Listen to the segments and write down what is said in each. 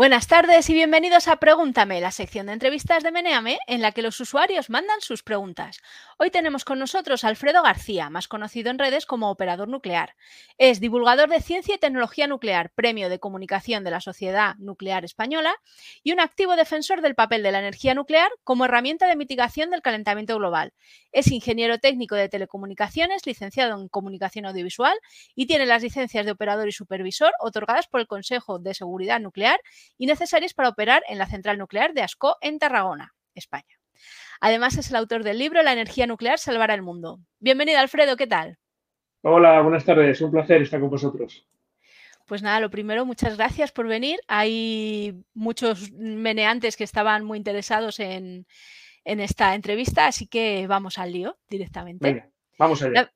Buenas tardes y bienvenidos a Pregúntame, la sección de entrevistas de Meneame en la que los usuarios mandan sus preguntas. Hoy tenemos con nosotros a Alfredo García, más conocido en redes como operador nuclear. Es divulgador de ciencia y tecnología nuclear, premio de comunicación de la Sociedad Nuclear Española y un activo defensor del papel de la energía nuclear como herramienta de mitigación del calentamiento global. Es ingeniero técnico de telecomunicaciones, licenciado en comunicación audiovisual y tiene las licencias de operador y supervisor otorgadas por el Consejo de Seguridad Nuclear y necesarias para operar en la central nuclear de Ascó en Tarragona, España. Además, es el autor del libro La energía nuclear salvará el mundo. Bienvenido, Alfredo, ¿qué tal? Hola, buenas tardes, un placer estar con vosotros. Pues nada, lo primero, muchas gracias por venir. Hay muchos meneantes que estaban muy interesados en, esta entrevista, así que vamos al lío directamente. Venga, vamos allá. La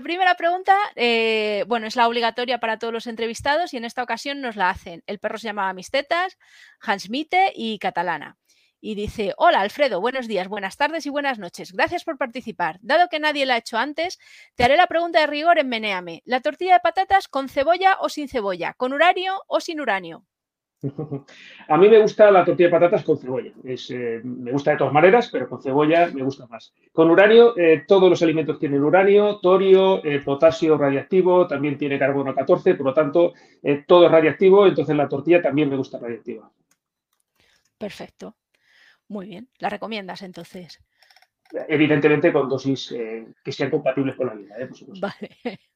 primera pregunta, eh, bueno, es la obligatoria para todos los entrevistados y en esta ocasión nos la hacen. El perro se llamaba Mistetas, Hans Mitte y Catalana. Y dice, hola Alfredo, buenos días, buenas tardes y buenas noches. Gracias por participar. Dado que nadie la ha hecho antes, te haré la pregunta de rigor en Meneame. ¿La tortilla de patatas con cebolla o sin cebolla? ¿Con uranio o sin uranio? A mí me gusta la tortilla de patatas con cebolla. Eh, me gusta de todas maneras, pero con cebolla me gusta más. Con uranio, eh, todos los alimentos tienen uranio, torio, eh, potasio radiactivo, también tiene carbono 14, por lo tanto, todo es radiactivo, entonces la tortilla también me gusta radiactiva. Perfecto. Muy bien. ¿La recomiendas entonces? Evidentemente con dosis que sean compatibles con la vida, Vale.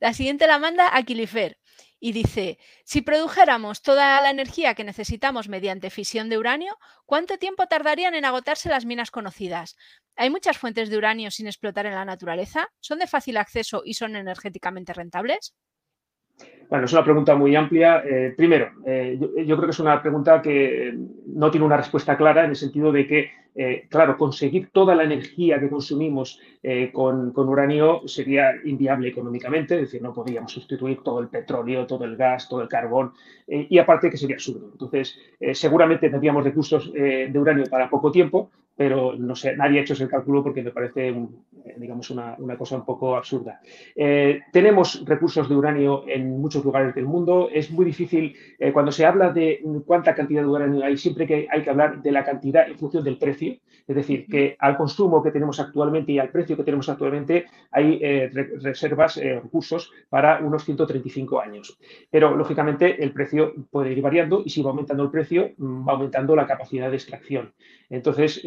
La siguiente la manda Aquilifer y dice, si produjéramos toda la energía que necesitamos mediante fisión de uranio, ¿cuánto tiempo tardarían en agotarse las minas conocidas? ¿Hay muchas fuentes de uranio sin explotar en la naturaleza? ¿Son de fácil acceso y son energéticamente rentables? Bueno, es una pregunta muy amplia. Eh, primero, eh, yo, creo que es una pregunta que no tiene una respuesta clara en el sentido de que, eh, claro, conseguir toda la energía que consumimos con, uranio sería inviable económicamente, es decir, no podríamos sustituir todo el petróleo, todo el gas, todo el carbón, y aparte que sería absurdo. Entonces, seguramente tendríamos recursos de uranio para poco tiempo, pero no sé, nadie ha hecho ese cálculo porque me parece, digamos, una, cosa un poco absurda. tenemos recursos de uranio en muchos lugares del mundo. Es muy difícil, eh, cuando se habla de cuánta cantidad de uranio hay, siempre que hay que hablar de la cantidad en función del precio. Es decir, que al consumo que tenemos actualmente y al precio que tenemos actualmente hay eh, reservas, eh, recursos para unos 135 años. Pero, lógicamente, el precio puede ir variando y si va aumentando el precio, mm, va aumentando la capacidad de extracción. Entonces,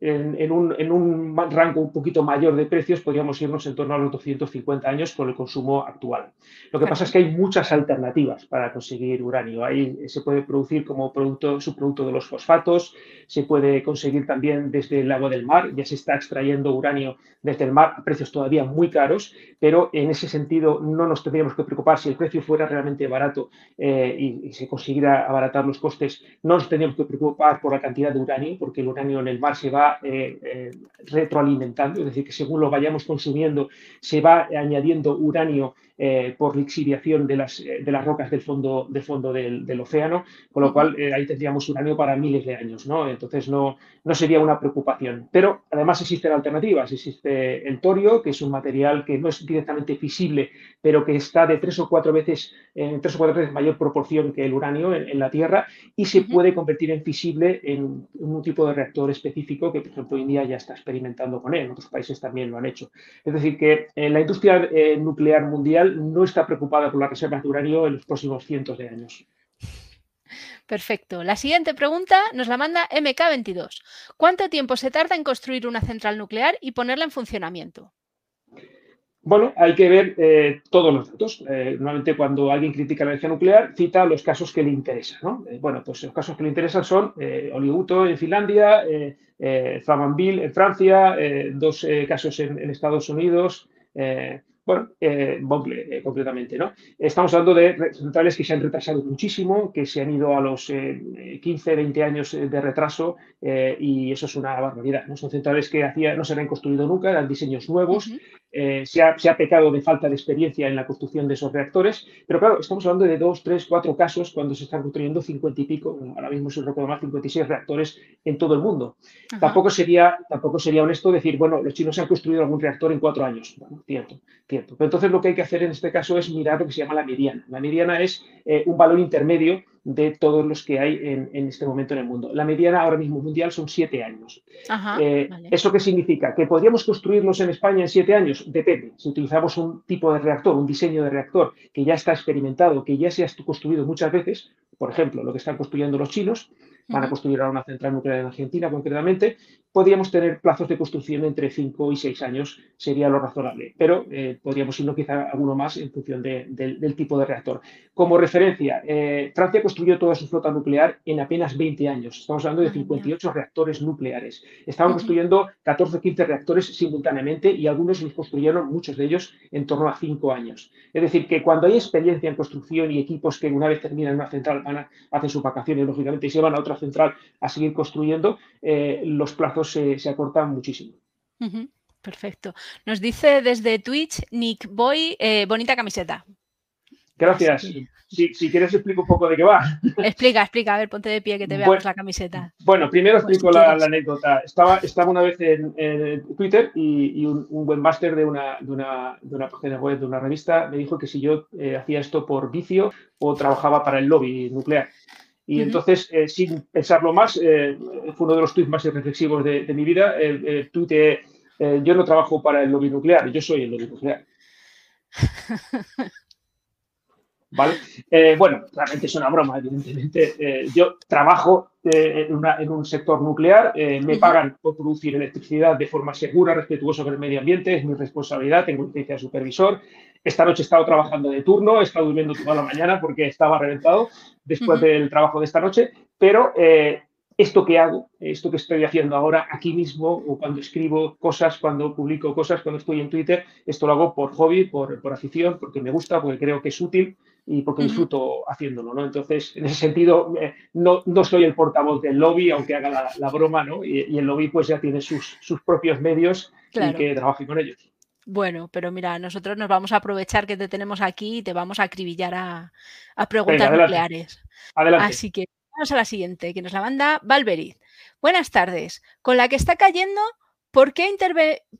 en, un, en, un, rango un poquito mayor de precios podríamos irnos en torno a los 250 años con el consumo actual. Lo que pasa es que hay muchas alternativas para conseguir uranio. Ahí se puede producir como producto, subproducto de los fosfatos, se puede conseguir también desde el agua del mar, ya se está extrayendo uranio desde el mar a precios todavía muy caros, pero en ese sentido no nos tendríamos que preocupar si el precio fuera realmente barato eh, y, se consiguiera abaratar los costes, no nos tendríamos que preocupar por la cantidad de uranio, porque el uranio en el mar se va eh, eh, retroalimentando, es decir, que según lo vayamos consumiendo se va añadiendo uranio eh, por lixiviación de las, eh, de las rocas del fondo, del, fondo del, océano, con lo cual eh, ahí tendríamos uranio para miles de años, ¿no? Entonces no, no sería una preocupación. Pero además existen alternativas. Existe el torio, que es un material que no es directamente fisible, pero que está de tres o cuatro veces, en tres o cuatro veces mayor proporción que el uranio en, la Tierra y se puede convertir en fisible en un tipo de reactor específico que, por ejemplo, India ya está experimentando con él. En otros países también lo han hecho. Es decir, que la industria nuclear mundial no está preocupada por las reservas de uranio en los próximos cientos de años. Perfecto. La siguiente pregunta nos la manda MK22. ¿Cuánto tiempo se tarda en construir una central nuclear y ponerla en funcionamiento? Bueno, hay que ver eh, todos los datos. Eh, normalmente cuando alguien critica la energía nuclear cita los casos que le interesan. Eh, bueno, pues los casos que le interesan son Olivuto en Finlandia, Flamanville en Francia, dos casos en Estados Unidos, bueno, eh, eh, completamente, ¿no? Estamos hablando de centrales que se han retrasado muchísimo, que se han ido a los 15, eh, 20 años eh, de retraso y eso es una barbaridad, ¿no? Son centrales que hacía, no se habían construido nunca, eran diseños nuevos, se, ha, pecado de falta de experiencia en la construcción de esos reactores, pero claro, estamos hablando de dos, tres, cuatro casos cuando se están construyendo 50 y pico, ahora mismo se recuerdo más, 56 reactores en todo el mundo. Tampoco sería, tampoco sería honesto decir, bueno, los chinos han construido algún reactor en cuatro años. Bueno, cierto, cierto. Pero entonces lo que hay que hacer en este caso es mirar lo que se llama la mediana. La mediana es eh, un valor intermedio de todos los que hay en, este momento en el mundo. La mediana ahora mismo mundial son siete años. Eh, ¿Eso qué significa? ¿Que podríamos construirlos en España en siete años? Depende. Si utilizamos un tipo de reactor, un diseño de reactor que ya está experimentado, que ya se ha construido muchas veces, por ejemplo, lo que están construyendo los chinos, van a construir ahora una central nuclear en Argentina concretamente, podríamos tener plazos de construcción entre 5 y 6 años, sería lo razonable, pero eh, podríamos irnos quizá alguno más en función del tipo de reactor. Como referencia, eh, Francia construyó toda su flota nuclear en apenas 20 años, estamos hablando de 58 reactores nucleares. Estaban construyendo 14 o 15 reactores simultáneamente y algunos los construyeron, muchos de ellos, en torno a 5 años. Es decir, que cuando hay experiencia en construcción y equipos que una vez terminan una central van a, hacen sus vacaciones, lógicamente, y se van a otra central a seguir construyendo, eh, los plazos se, acortan muchísimo. Perfecto. Nos dice desde Twitch Nick Boy, eh, bonita camiseta. Gracias. Si, quieres explico un poco de qué va. Explica, explica, a ver, ponte de pie que te veamos la camiseta. Bueno, primero pues explico la, anécdota. Estaba, estaba una vez en, Twitter y, un, buen máster de una, de, una, de una, página web, de una revista, me dijo que si yo eh, hacía esto por vicio o trabajaba para el lobby nuclear. Y entonces, eh, sin pensarlo más, eh, fue uno de los tweets más reflexivos de, mi vida. El, el tuite, eh, yo no trabajo para el lobby nuclear, yo soy el lobby nuclear. ¿Vale? bueno, realmente es una broma, evidentemente. yo trabajo en, un sector nuclear, me pagan por producir electricidad de forma segura, respetuosa con el medio ambiente, es mi responsabilidad, tengo licencia de supervisor. Esta noche he estado trabajando de turno, he estado durmiendo toda la mañana porque estaba reventado después del trabajo de esta noche, pero eh, esto que hago, esto que estoy haciendo ahora aquí mismo, o cuando escribo cosas, cuando publico cosas, cuando estoy en Twitter, esto lo hago por hobby, por, afición, porque me gusta, porque creo que es útil y porque disfruto haciéndolo, ¿no? Entonces, en ese sentido, eh, no, no, soy el portavoz del lobby, aunque haga la, broma, ¿no? Y, el lobby pues ya tiene sus, sus propios medios y que trabaje con ellos. Bueno, pero mira, nosotros nos vamos a aprovechar que te tenemos aquí y te vamos a acribillar a, preguntas nucleares. Adelante. Así que vamos a la siguiente, que nos la manda Valveriz. Buenas tardes. Con la que está cayendo, ¿por qué,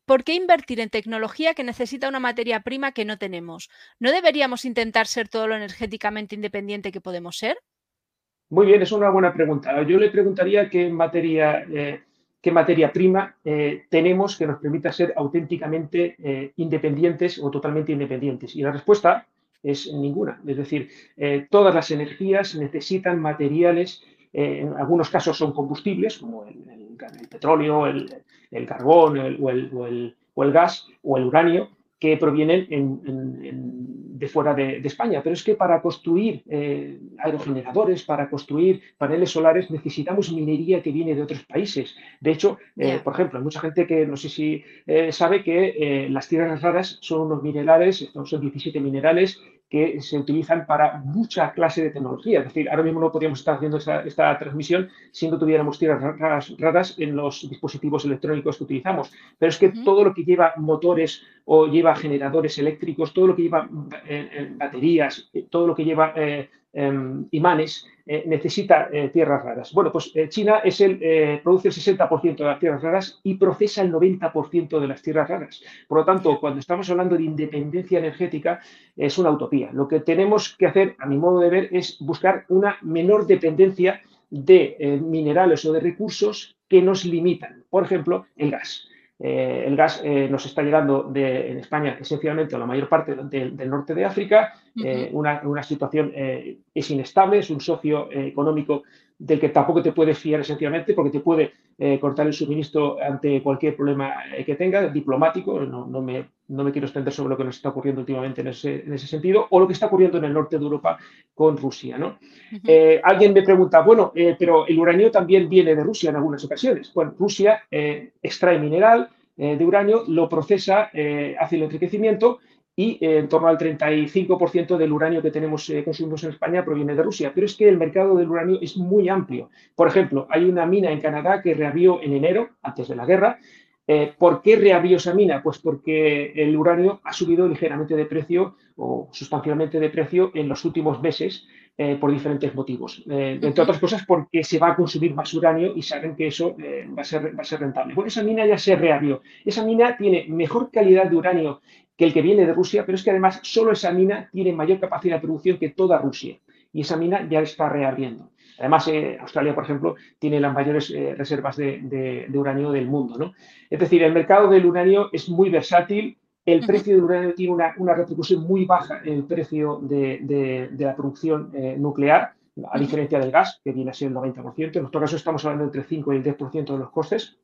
¿por qué invertir en tecnología que necesita una materia prima que no tenemos? ¿No deberíamos intentar ser todo lo energéticamente independiente que podemos ser? Muy bien, es una buena pregunta. Yo le preguntaría qué materia eh, qué materia prima eh, tenemos que nos permita ser auténticamente eh, independientes o totalmente independientes. Y la respuesta es ninguna. Es decir, eh, todas las energías necesitan materiales, en algunos casos son combustibles, como el, petróleo, el, carbón o, el, gas o el uranio, que provienen de fuera de, España. Pero es que para construir eh, aerogeneradores, para construir paneles solares, necesitamos minería que viene de otros países. De hecho, eh, por ejemplo, hay mucha gente que no sé si eh, sabe que las tierras raras son unos minerales, son 17 minerales que se utilizan para mucha clase de tecnología. Es decir, ahora mismo no podríamos estar haciendo esta, transmisión si no tuviéramos tierras raras, en los dispositivos electrónicos que utilizamos. Pero es que todo lo que lleva motores o lleva generadores eléctricos, todo lo que lleva eh, eh, baterías, eh, todo lo que lleva Em, imanes, necesita tierras raras. Bueno, pues China es el, produce el 60% de las tierras raras y procesa el 90% de las tierras raras. Por lo tanto, cuando estamos hablando de independencia energética, es una utopía. Lo que tenemos que hacer, a mi modo de ver, es buscar una menor dependencia de minerales o de recursos que nos limitan. Por ejemplo, el gas. Eh, el gas eh, nos está llegando en España esencialmente a la mayor parte del norte de África. Eh, una, una, situación es inestable, es un socio económico del que tampoco te puedes fiar esencialmente porque te puede eh, cortar el suministro ante cualquier problema eh, que tenga, diplomático, no, no, me, no, me, quiero extender sobre lo que nos está ocurriendo últimamente en ese, en ese, sentido, o lo que está ocurriendo en el norte de Europa con Rusia. ¿no? Eh, alguien me pregunta, bueno, pero el uranio también viene de Rusia en algunas ocasiones. Bueno, Rusia extrae mineral de uranio, lo procesa, hace el enriquecimiento y eh, en torno al 35% del uranio que tenemos eh, consumimos en España proviene de Rusia. Pero es que el mercado del uranio es muy amplio. Por ejemplo, hay una mina en Canadá que reabrió en enero, antes de la guerra. Eh, ¿Por qué reabrió esa mina? Pues porque el uranio ha subido ligeramente de precio o sustancialmente de precio en los últimos meses por diferentes motivos. entre otras cosas porque se va a consumir más uranio y saben que eso va, a ser, va a ser rentable. Bueno, esa mina ya se reabrió. Esa mina tiene mejor calidad de uranio que el que viene de Rusia, pero es que además solo esa mina tiene mayor capacidad de producción que toda Rusia. y esa mina ya está reabriendo. Además, eh, Australia, por ejemplo, tiene las mayores eh, reservas de, uranio del mundo. ¿no? Es decir, el mercado del uranio es muy versátil. El precio del uranio tiene una, repercusión muy baja en el precio de, la producción eh, nuclear, a diferencia del gas, que viene a ser el 90%. En nuestro caso estamos hablando entre el 5 y el 10% de los costes.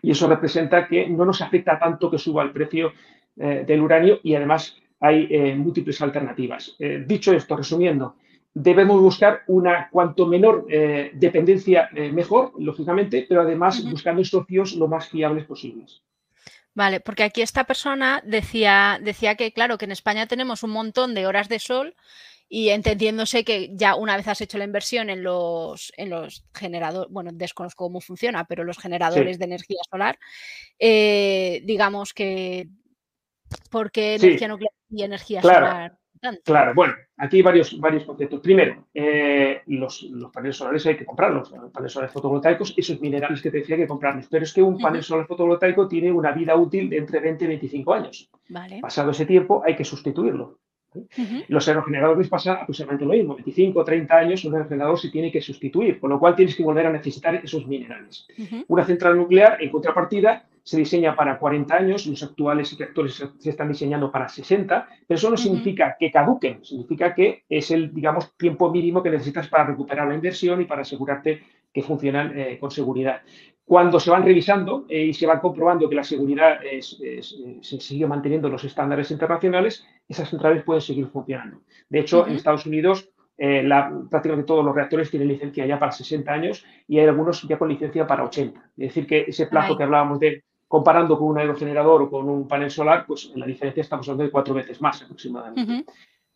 Y eso representa que no nos afecta tanto que suba el precio del uranio y además hay múltiples alternativas. dicho esto, resumiendo, debemos buscar una cuanto menor eh, dependencia eh, mejor, lógicamente, pero además buscando socios lo más fiables posibles. Vale, porque aquí esta persona decía, decía que, claro, que en España tenemos un montón de horas de sol y entendiéndose que ya una vez has hecho la inversión en los, en los generadores, bueno, desconozco cómo funciona, pero los generadores de energía solar, eh, digamos que porque energía nuclear y energía solar Claro, bueno, aquí hay varios, varios conceptos. Primero, eh, los, paneles solares hay que comprarlos, los paneles solares fotovoltaicos, esos minerales que te decía que comprarlos. Pero es que un panel solar fotovoltaico tiene una vida útil de entre 20 y 25 años. Pasado ese tiempo hay que sustituirlo. Los aerogeneradores pasan aproximadamente lo mismo, 25 o 30 años un aerogenerador se tiene que sustituir, con lo cual tienes que volver a necesitar esos minerales. Una central nuclear, en contrapartida, se diseña para 40 años, los actuales reactores se están diseñando para 60, pero eso no significa que caduquen, significa que es el, digamos, tiempo mínimo que necesitas para recuperar la inversión y para asegurarte que funcionan eh, con seguridad. Cuando se van revisando eh, y se van comprobando que la seguridad se sigue manteniendo los estándares internacionales, esas centrales pueden seguir funcionando. De hecho, en Estados Unidos eh, prácticamente todos los reactores tienen licencia ya para 60 años y hay algunos ya con licencia para 80. Es decir, que ese plazo que hablábamos de comparando con un aerogenerador o con un panel solar, pues en la diferencia estamos hablando de cuatro veces más aproximadamente.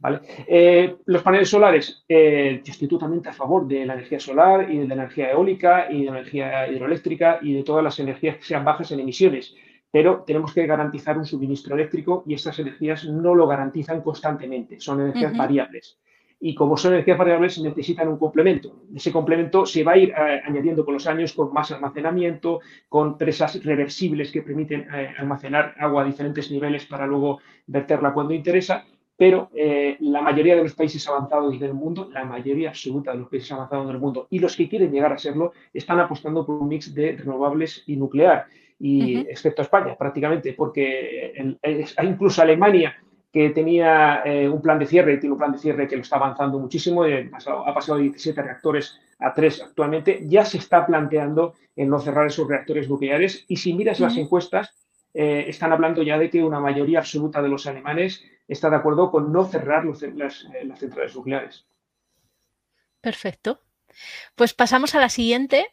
¿Vale? Eh, los paneles solares, eh, yo estoy totalmente a favor de la energía solar y de la energía eólica y de la energía hidroeléctrica y de todas las energías que sean bajas en emisiones, pero tenemos que garantizar un suministro eléctrico y estas energías no lo garantizan constantemente, son energías variables y como son energías variables necesitan un complemento. Ese complemento se va a ir eh, añadiendo con los años con más almacenamiento, con presas reversibles que permiten eh, almacenar agua a diferentes niveles para luego verterla cuando interesa, pero eh, la mayoría de los países avanzados del mundo, la mayoría absoluta de los países avanzados del mundo y los que quieren llegar a serlo, están apostando por un mix de renovables y nuclear, y excepto España prácticamente, porque incluso Alemania que tenía eh, un plan de cierre, tiene un plan de cierre que lo está avanzando muchísimo, eh, ha pasado de 17 reactores a 3 actualmente, ya se está planteando en no cerrar esos reactores nucleares y si miras las encuestas, eh, están hablando ya de que una mayoría absoluta de los alemanes está de acuerdo con no cerrar las, las centrales nucleares. Perfecto. Pues pasamos a la siguiente,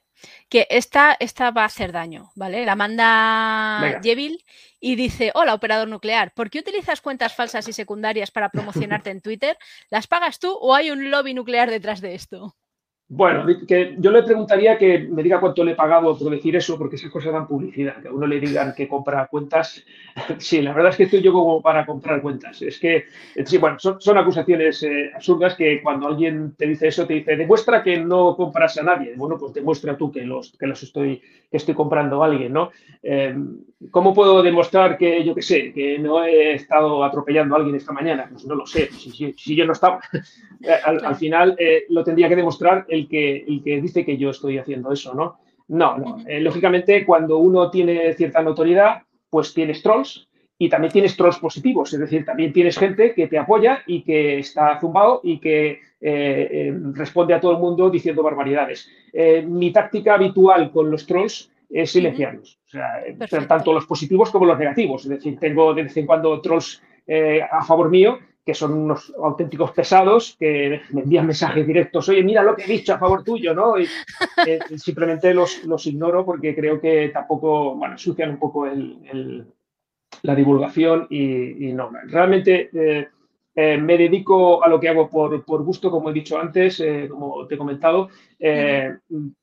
que esta, esta va a hacer daño, ¿vale? La manda Jevil y dice, hola operador nuclear, ¿por qué utilizas cuentas falsas y secundarias para promocionarte en Twitter? ¿Las pagas tú o hay un lobby nuclear detrás de esto? Bueno, que yo le preguntaría que me diga cuánto le he pagado por decir eso, porque esas cosas dan publicidad. Que a uno le digan que compra cuentas. Sí, la verdad es que estoy yo como para comprar cuentas. Es que, sí, bueno, son, acusaciones eh, absurdas que cuando alguien te dice eso, te dice, demuestra que no compras a nadie. Bueno, pues demuestra tú que los, que los estoy, que estoy comprando a alguien, ¿no? Eh, ¿Cómo puedo demostrar que, yo qué sé, que no he estado atropellando a alguien esta mañana? Pues no lo sé. Si, yo no estaba, al, final eh, lo tendría que demostrar el que, el que dice que yo estoy haciendo eso, ¿no? No, no. Eh, lógicamente, cuando uno tiene cierta notoriedad, pues tienes trolls y también tienes trolls positivos. Es decir, también tienes gente que te apoya y que está zumbado y que eh, responde a todo el mundo diciendo barbaridades. mi táctica habitual con los trolls es silenciarlos. O sea, tanto los positivos como los negativos. Es decir, tengo de vez en cuando trolls eh, a favor mío que son unos auténticos pesados que me envían mensajes directos, oye, mira lo que he dicho a favor tuyo, ¿no? Y eh, simplemente los, los, ignoro porque creo que tampoco, bueno, sucian un poco el, la divulgación y, no, realmente eh, eh, me dedico a lo que hago por, gusto, como he dicho antes, como te he comentado.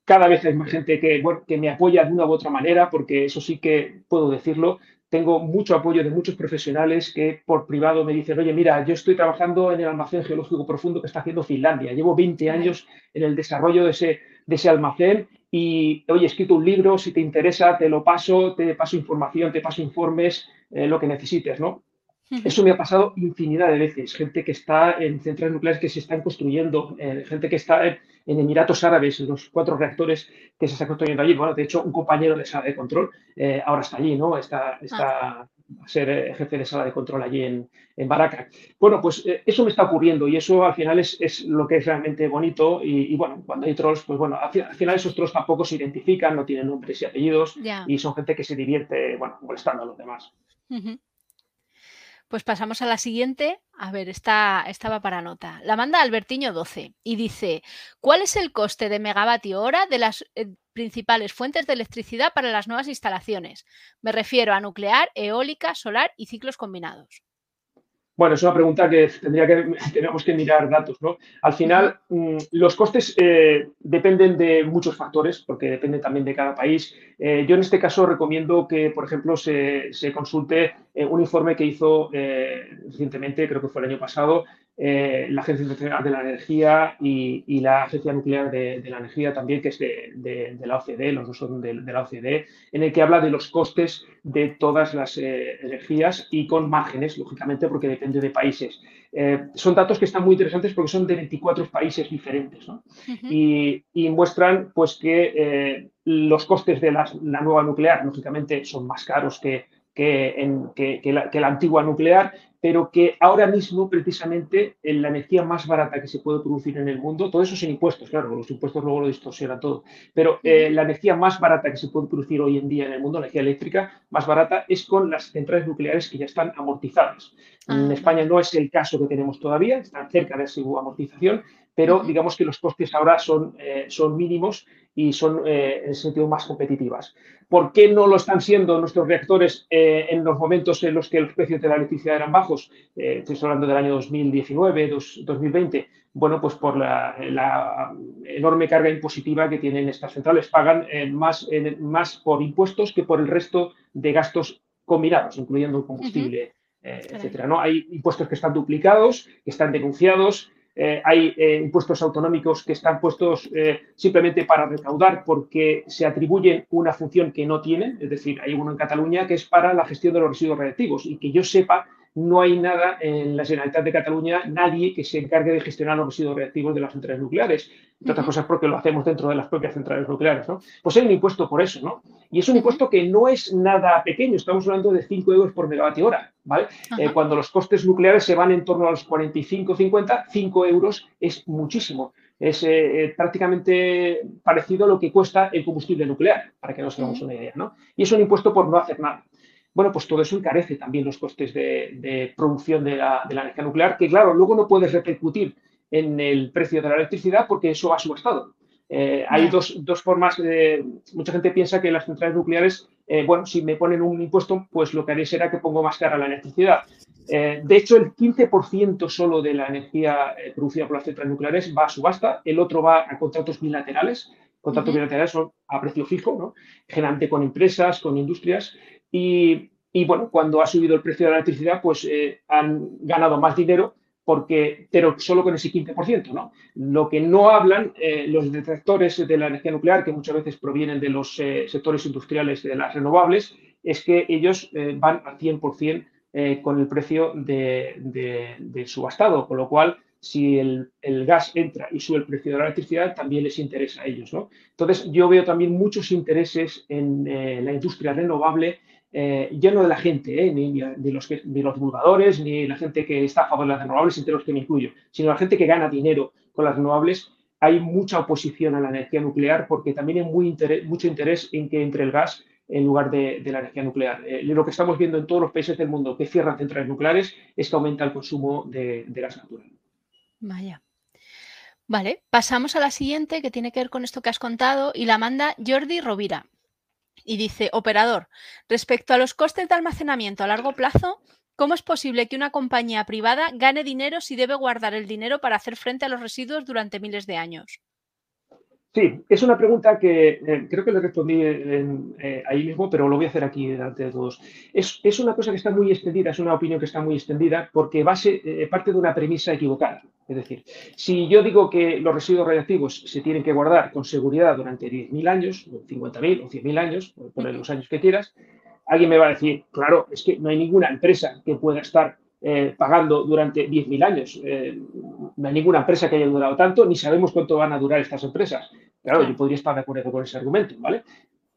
Cada vez hay más gente que, que me apoya de una u otra manera, porque eso sí que puedo decirlo. Tengo mucho apoyo de muchos profesionales que por privado me dicen, oye, mira, yo estoy trabajando en el almacén geológico profundo que está haciendo Finlandia. Llevo 20 años en el desarrollo de ese, de ese almacén y, oye, he escrito un libro, si te interesa, te lo paso, te paso información, te paso informes, lo que necesites, ¿no? Eso me ha pasado infinidad de veces. Gente que está en centrales nucleares que se están construyendo, eh, gente que está en, Emiratos Árabes, en los cuatro reactores que se están construyendo allí. Bueno, de hecho, un compañero de sala de control eh, ahora está allí, ¿no? Está, está a ser eh, jefe de sala de control allí en, en Baraka. Bueno, pues eso me está ocurriendo y eso al final es, es lo que es realmente bonito. Y, bueno, cuando hay trolls, pues bueno, al, final esos trolls tampoco se identifican, no tienen nombres y apellidos y son gente que se divierte, bueno, molestando a los demás. Pues pasamos a la siguiente. A ver, esta, estaba para nota. La manda Albertiño 12 y dice, ¿cuál es el coste de megavatio hora de las eh, principales fuentes de electricidad para las nuevas instalaciones? Me refiero a nuclear, eólica, solar y ciclos combinados. Bueno, es una pregunta que tendría que tenemos que mirar datos, ¿no? Al final, mm, los costes eh, dependen de muchos factores, porque dependen también de cada país. Eh, yo en este caso recomiendo que, por ejemplo, se, consulte eh, un informe que hizo recientemente, creo que fue el año pasado, eh, la Agencia Internacional de la Energía y, la Agencia Nuclear de, la Energía también, que es de, la OCDE, los dos son de, la OCDE, en el que habla de los costes de todas las eh, energías y con márgenes, lógicamente, porque depende de países. Eh, son datos que están muy interesantes porque son de 24 países diferentes y, muestran pues, que los costes de la, nueva nuclear, lógicamente, son más caros que, que, la, antigua nuclear, pero que ahora mismo precisamente en la energía más barata que se puede producir en el mundo, todo eso sin impuestos, claro, los impuestos luego lo distorsionan todo, pero eh, la energía más barata que se puede producir hoy en día en el mundo, la energía eléctrica más barata, es con las centrales nucleares que ya están amortizadas. En ah, España no es el caso que tenemos todavía, están cerca de su amortización, pero digamos que los costes ahora son, eh, son mínimos y son eh, en ese sentido más competitivas. ¿Por qué no lo están siendo nuestros reactores eh, en los momentos en los que los precios de la electricidad eran bajos? estoy hablando del año 2019, 2020. Bueno, pues por la, enorme carga impositiva que tienen estas centrales. Pagan más, más por impuestos que por el resto de gastos combinados, incluyendo el combustible, etcétera. ¿no? Hay impuestos que están duplicados, que están denunciados, eh, hay eh, impuestos autonómicos que están puestos eh, simplemente para recaudar porque se atribuyen una función que no tienen, es decir, hay uno en Cataluña que es para la gestión de los residuos radiactivos y que yo sepa no hay nada en la Generalitat de Cataluña, nadie que se encargue de gestionar los residuos reactivos de las centrales nucleares, entre otras cosas porque lo hacemos dentro de las propias centrales nucleares, ¿no? Pues hay un impuesto por eso, ¿no? Y es un impuesto que no es nada pequeño, estamos hablando de 5 euros por megavatio hora, ¿vale? Eh, cuando los costes nucleares se van en torno a los 45, 50, 5 euros es muchísimo. Es eh, eh, prácticamente parecido a lo que cuesta el combustible nuclear, para que nos hagamos una idea, ¿no? Y es un impuesto por no hacer nada bueno, pues todo eso encarece también los costes de, producción de la, energía nuclear, que claro, luego no puedes repercutir en el precio de la electricidad porque eso va subastado. Eh, hay dos, formas, de, mucha gente piensa que las centrales nucleares, eh, bueno, si me ponen un impuesto, pues lo que haré será que pongo más cara la electricidad. Eh, de hecho, el 15% solo de la energía producida por las centrales nucleares va a subasta, el otro va a contratos bilaterales. Contratos bilaterales son a precio fijo, ¿no? generalmente con empresas, con industrias, y, bueno, cuando ha subido el precio de la electricidad, pues eh, han ganado más dinero, porque, pero solo con ese 15%. ¿no? Lo que no hablan eh, los detractores de la energía nuclear, que muchas veces provienen de los eh, sectores industriales de las renovables, es que ellos van al 100% con el precio de, subastado, con lo cual si el, el, gas entra y sube el precio de la electricidad, también les interesa a ellos. ¿no? Entonces, yo veo también muchos intereses en la industria renovable eh, no de la gente, eh, ni, de, los los divulgadores, ni la gente que está a favor de las renovables, entre los que me incluyo, sino la gente que gana dinero con las renovables. Hay mucha oposición a la energía nuclear porque también hay muy mucho interés en que entre el gas en lugar de, la energía nuclear. Eh, lo que estamos viendo en todos los países del mundo que cierran centrales nucleares es que aumenta el consumo de, de gas natural. Vaya. Vale, pasamos a la siguiente que tiene que ver con esto que has contado y la manda Jordi Rovira. Y dice, operador, respecto a los costes de almacenamiento a largo plazo, ¿cómo es posible que una compañía privada gane dinero si debe guardar el dinero para hacer frente a los residuos durante miles de años? Sí, es una pregunta que eh, creo que le respondí eh, ahí mismo, pero lo voy a hacer aquí delante de todos. Es, una cosa que está muy extendida, es una opinión que está muy extendida porque base, eh, parte de una premisa equivocada. Es decir, si yo digo que los residuos radiactivos se tienen que guardar con seguridad durante 10.000 años, o 50.000 o 100.000 años, poner los años que quieras, alguien me va a decir, claro, es que no hay ninguna empresa que pueda estar eh, pagando durante 10.000 años. Eh, no hay ninguna empresa que haya durado tanto, ni sabemos cuánto van a durar estas empresas. Claro, yo podría estar de acuerdo con ese argumento, ¿vale?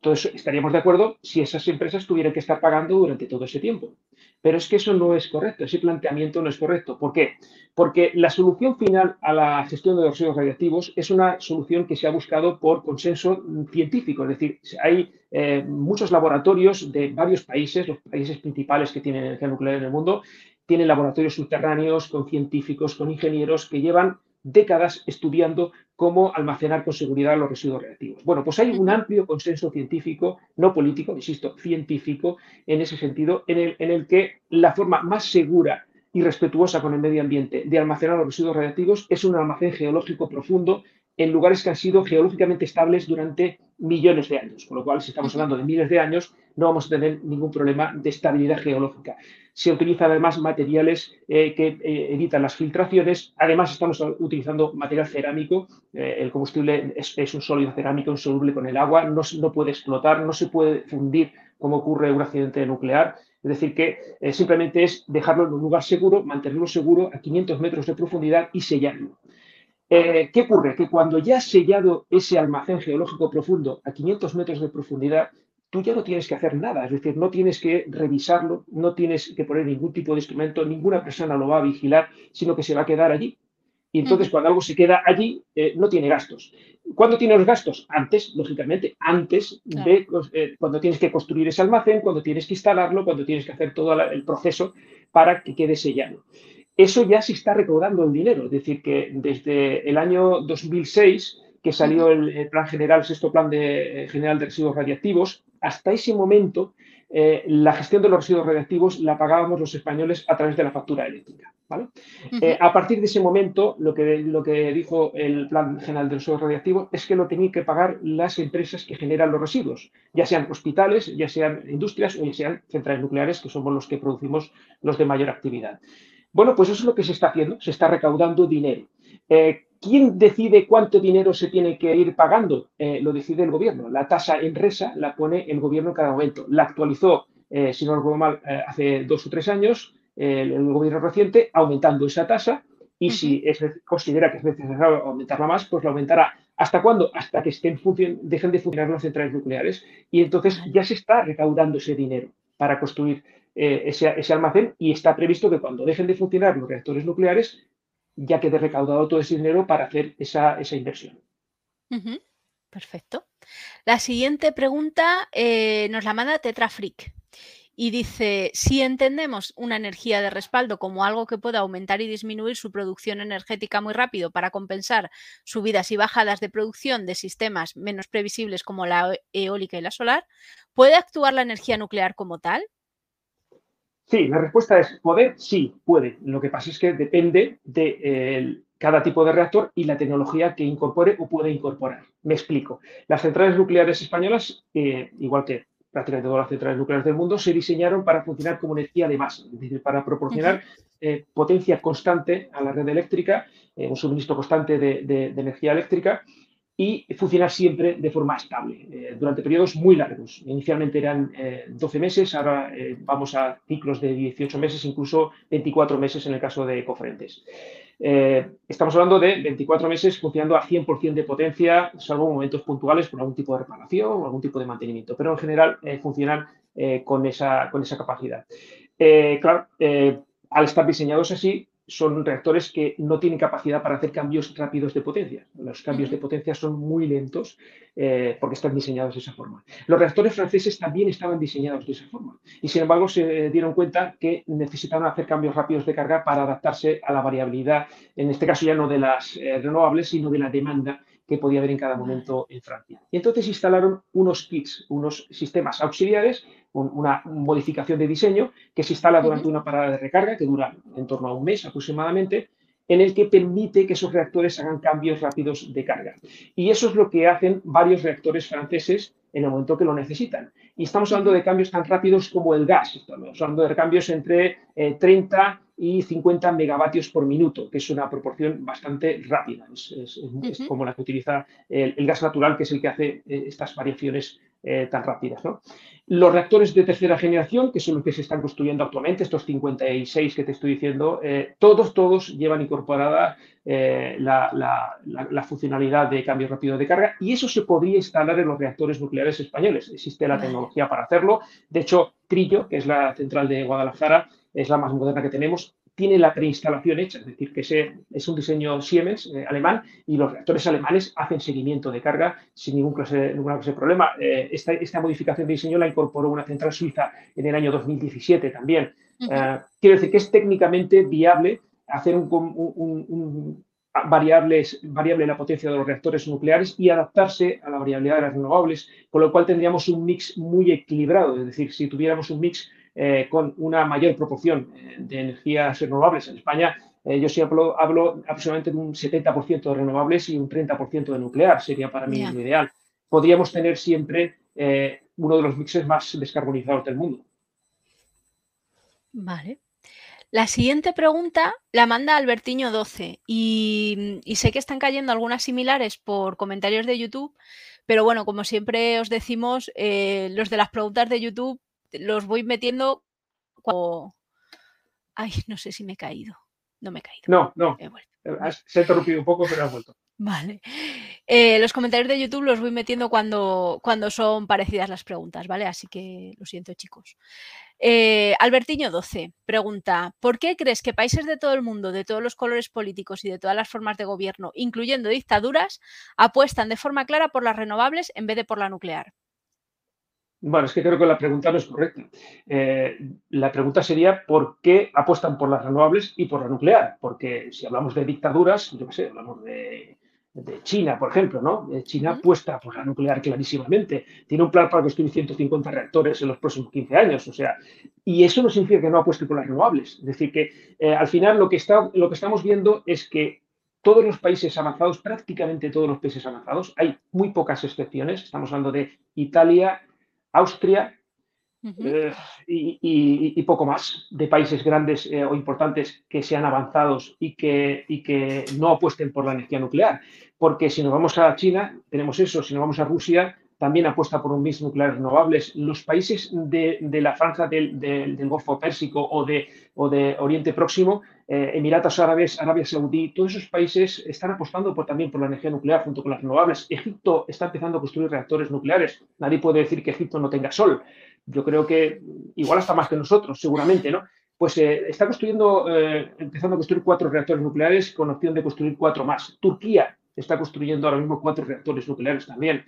Entonces, estaríamos de acuerdo si esas empresas tuvieran que estar pagando durante todo ese tiempo. Pero es que eso no es correcto, ese planteamiento no es correcto. ¿Por qué? Porque la solución final a la gestión de los residuos radiactivos es una solución que se ha buscado por consenso científico. Es decir, hay eh, muchos laboratorios de varios países, los países principales que tienen energía nuclear en el mundo, tienen laboratorios subterráneos con científicos, con ingenieros que llevan décadas estudiando cómo almacenar con seguridad los residuos reactivos. Bueno, pues hay un amplio consenso científico, no político, insisto, científico, en ese sentido, en el, en el que la forma más segura y respetuosa con el medio ambiente de almacenar los residuos radiactivos es un almacén geológico profundo en lugares que han sido geológicamente estables durante millones de años, con lo cual si estamos hablando de miles de años no vamos a tener ningún problema de estabilidad geológica. Se utilizan además materiales eh, que eh, evitan las filtraciones, además estamos utilizando material cerámico, eh, el combustible es, un sólido cerámico insoluble con el agua, no, no puede explotar, no se puede fundir como ocurre en un accidente nuclear, es decir, que simplemente es dejarlo en un lugar seguro, mantenerlo seguro a 500 metros de profundidad y sellarlo. Eh, ¿Qué ocurre? Que cuando ya has sellado ese almacén geológico profundo a 500 metros de profundidad, tú ya no tienes que hacer nada, es decir, no tienes que revisarlo, no tienes que poner ningún tipo de instrumento, ninguna persona lo va a vigilar, sino que se va a quedar allí. Y entonces, cuando algo se queda allí, eh, no tiene gastos. ¿Cuándo tiene los gastos? Antes, lógicamente, antes de eh, cuando tienes que construir ese almacén, cuando tienes que instalarlo, cuando tienes que hacer todo el proceso para que quede sellado eso ya se está recaudando el dinero. Es decir, que desde el año 2006, que salió el, plan general, el sexto plan de, eh, general de residuos radiactivos, hasta ese momento eh, la gestión de los residuos radiactivos la pagábamos los españoles a través de la factura eléctrica. Eh, a partir de ese momento, lo que, lo que dijo el Plan General de Residuos Radiactivos es que lo tenían que pagar las empresas que generan los residuos, ya sean hospitales, ya sean industrias o ya sean centrales nucleares, que somos los que producimos los de mayor actividad. Bueno, pues eso es lo que se está haciendo, se está recaudando dinero. Eh, ¿Quién decide cuánto dinero se tiene que ir pagando? Eh, lo decide el gobierno. La tasa en resa la pone el gobierno en cada momento. La actualizó, eh, si no recuerdo mal, hace dos o tres años el gobierno reciente, aumentando esa tasa. Y si considera que es necesario aumentarla más, pues la aumentará. ¿Hasta cuándo? Hasta que estén dejen de funcionar las centrales nucleares. Y entonces ya se está recaudando ese dinero para construir eh, ese, almacén y está previsto que cuando dejen de funcionar los reactores nucleares ya quede recaudado todo ese dinero para hacer esa, inversión. Perfecto. La siguiente pregunta eh, nos la manda Tetrafric y dice, si entendemos una energía de respaldo como algo que pueda aumentar y disminuir su producción energética muy rápido para compensar subidas y bajadas de producción de sistemas menos previsibles como la eólica y la solar, ¿puede actuar la energía nuclear como tal? Sí, la respuesta es poder, sí, puede. Lo que pasa es que depende de eh, cada tipo de reactor y la tecnología que incorpore o puede incorporar. Me explico. Las centrales nucleares españolas, eh, igual que prácticamente todas las centrales nucleares del mundo, se diseñaron para funcionar como energía de masa, es decir, para proporcionar eh, potencia constante a la red eléctrica, un suministro constante de energía eléctrica y funcionar siempre de forma estable eh, durante periodos muy largos. Inicialmente eran 12 eh, meses, ahora eh, vamos a ciclos de 18 meses, incluso 24 meses en el caso de cofrentes. estamos hablando de 24 meses funcionando a 100% de potencia, salvo momentos puntuales por algún tipo de reparación o algún tipo de mantenimiento, pero en general funcionan con, esa, con esa capacidad. claro, al estar diseñados así, son reactores que no tienen capacidad para hacer cambios rápidos de potencia. Los cambios de potencia son muy lentos eh, porque están diseñados de esa forma. Los reactores franceses también estaban diseñados de esa forma y sin embargo se dieron cuenta que necesitaban hacer cambios rápidos de carga para adaptarse a la variabilidad, en este caso ya no de las eh, renovables, sino de la demanda que podía haber en cada momento en Francia. Y entonces instalaron unos kits, unos sistemas auxiliares, una modificación de diseño que se instala durante una parada de recarga que dura en torno a un mes aproximadamente, en el que permite que esos reactores hagan cambios rápidos de carga. Y eso es lo que hacen varios reactores franceses en el momento que lo necesitan. Y estamos hablando de cambios tan rápidos como el gas, estamos hablando de cambios entre 30 eh, y 50 megavatios por minuto, que es una proporción bastante rápida. Es, como la que utiliza el, gas natural, que es el que hace eh, estas variaciones tan rápidas. Los reactores de tercera generación, que son los que se están construyendo actualmente, estos 56 que te estoy diciendo, todos, todos llevan incorporada la, funcionalidad de cambio rápido de carga y eso se podría instalar en los reactores nucleares españoles. Existe la tecnología para hacerlo. De hecho, Trillo, que es la central de Guadalajara, es la más moderna que tenemos, tiene la preinstalación hecha, es decir, que es un diseño Siemens eh, alemán y los reactores alemanes hacen seguimiento de carga sin ningún clase, ninguna clase de problema. Eh, esta, modificación de diseño la incorporó una central suiza en el año 2017 también. Eh, quiero decir que es técnicamente viable hacer un, variables, variable la potencia de los reactores nucleares y adaptarse a la variabilidad de las renovables, con lo cual tendríamos un mix muy equilibrado. Es decir, si tuviéramos un mix eh, con una mayor proporción eh, de energías renovables. En España eh, yo sí hablo, hablo, aproximadamente de un 70% de renovables y un 30% de nuclear, sería para mí lo ideal. Podríamos tener siempre uno de los mixes más descarbonizados del mundo. Vale. La siguiente pregunta la manda Albertiño 12 y, y, sé que están cayendo algunas similares por comentarios de YouTube, pero bueno, como siempre os decimos, los de las preguntas de YouTube los voy metiendo cuando... Ay, no sé si me he caído. No me he caído. No, no. Se ha interrumpido un poco, pero ha vuelto. Vale. Eh, los comentarios de YouTube los voy metiendo cuando, cuando son parecidas las preguntas, ¿vale? Así que lo siento, chicos. Eh, Albertiño 12 pregunta: ¿Por qué crees que países de todo el mundo, de todos los colores políticos y de todas las formas de gobierno, incluyendo dictaduras, apuestan de forma clara por las renovables en vez de por la nuclear? Bueno, es que creo que la pregunta no es correcta. Eh, la pregunta sería por qué apuestan por las renovables y por la nuclear. Porque si hablamos de dictaduras, yo qué sé, hablamos de, China, por ejemplo, ¿no? Eh, China apuesta por la nuclear clarísimamente. Tiene un plan para construir 150 reactores en los próximos 15 años. O sea, y eso no significa que no apueste por las renovables. Es decir, que eh, al final lo que, está, lo que estamos viendo es que todos los países avanzados, prácticamente todos los países avanzados, hay muy pocas excepciones. Estamos hablando de Italia, Austria eh, y, poco más de países grandes eh, o importantes que sean avanzados y que, y que no apuesten por la energía nuclear. Porque si nos vamos a China, tenemos eso, si nos vamos a Rusia, también apuesta por un mix nuclear renovables. Los países de, la franja del, Golfo Pérsico o de, o de Oriente Próximo, eh, Emiratos Árabes, Arabia Saudí, todos esos países están apostando por, también por la energía nuclear junto con las renovables. Egipto está empezando a construir reactores nucleares. Nadie puede decir que Egipto no tenga sol. Yo creo que igual hasta más que nosotros, seguramente, ¿no? Pues eh, está construyendo, eh, empezando a construir cuatro reactores nucleares con opción de construir cuatro más. Turquía está construyendo ahora mismo cuatro reactores nucleares también.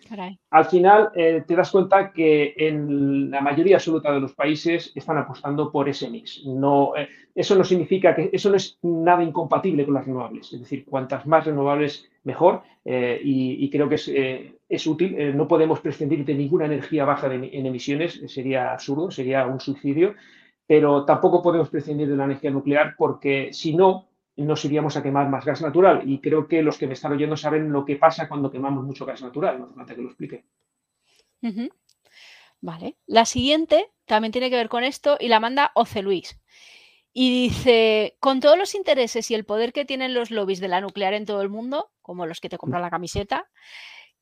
Al final, eh, te das cuenta que en la mayoría absoluta de los países están apostando por ese mix. No, eh, eso no significa que eso no es nada incompatible con las renovables. Es decir, cuantas más renovables, mejor. Eh, y, creo que es, es útil. no podemos prescindir de ninguna energía baja en emisiones. Sería absurdo, sería un suicidio. Pero tampoco podemos prescindir de la energía nuclear porque si no, nos iríamos a quemar más gas natural. Y creo que los que me están oyendo saben lo que pasa cuando quemamos mucho gas natural. No hace falta que lo explique. Vale. La siguiente también tiene que ver con esto y la manda Oce Luis. Y dice, con todos los intereses y el poder que tienen los lobbies de la nuclear en todo el mundo, como los que te compran la camiseta,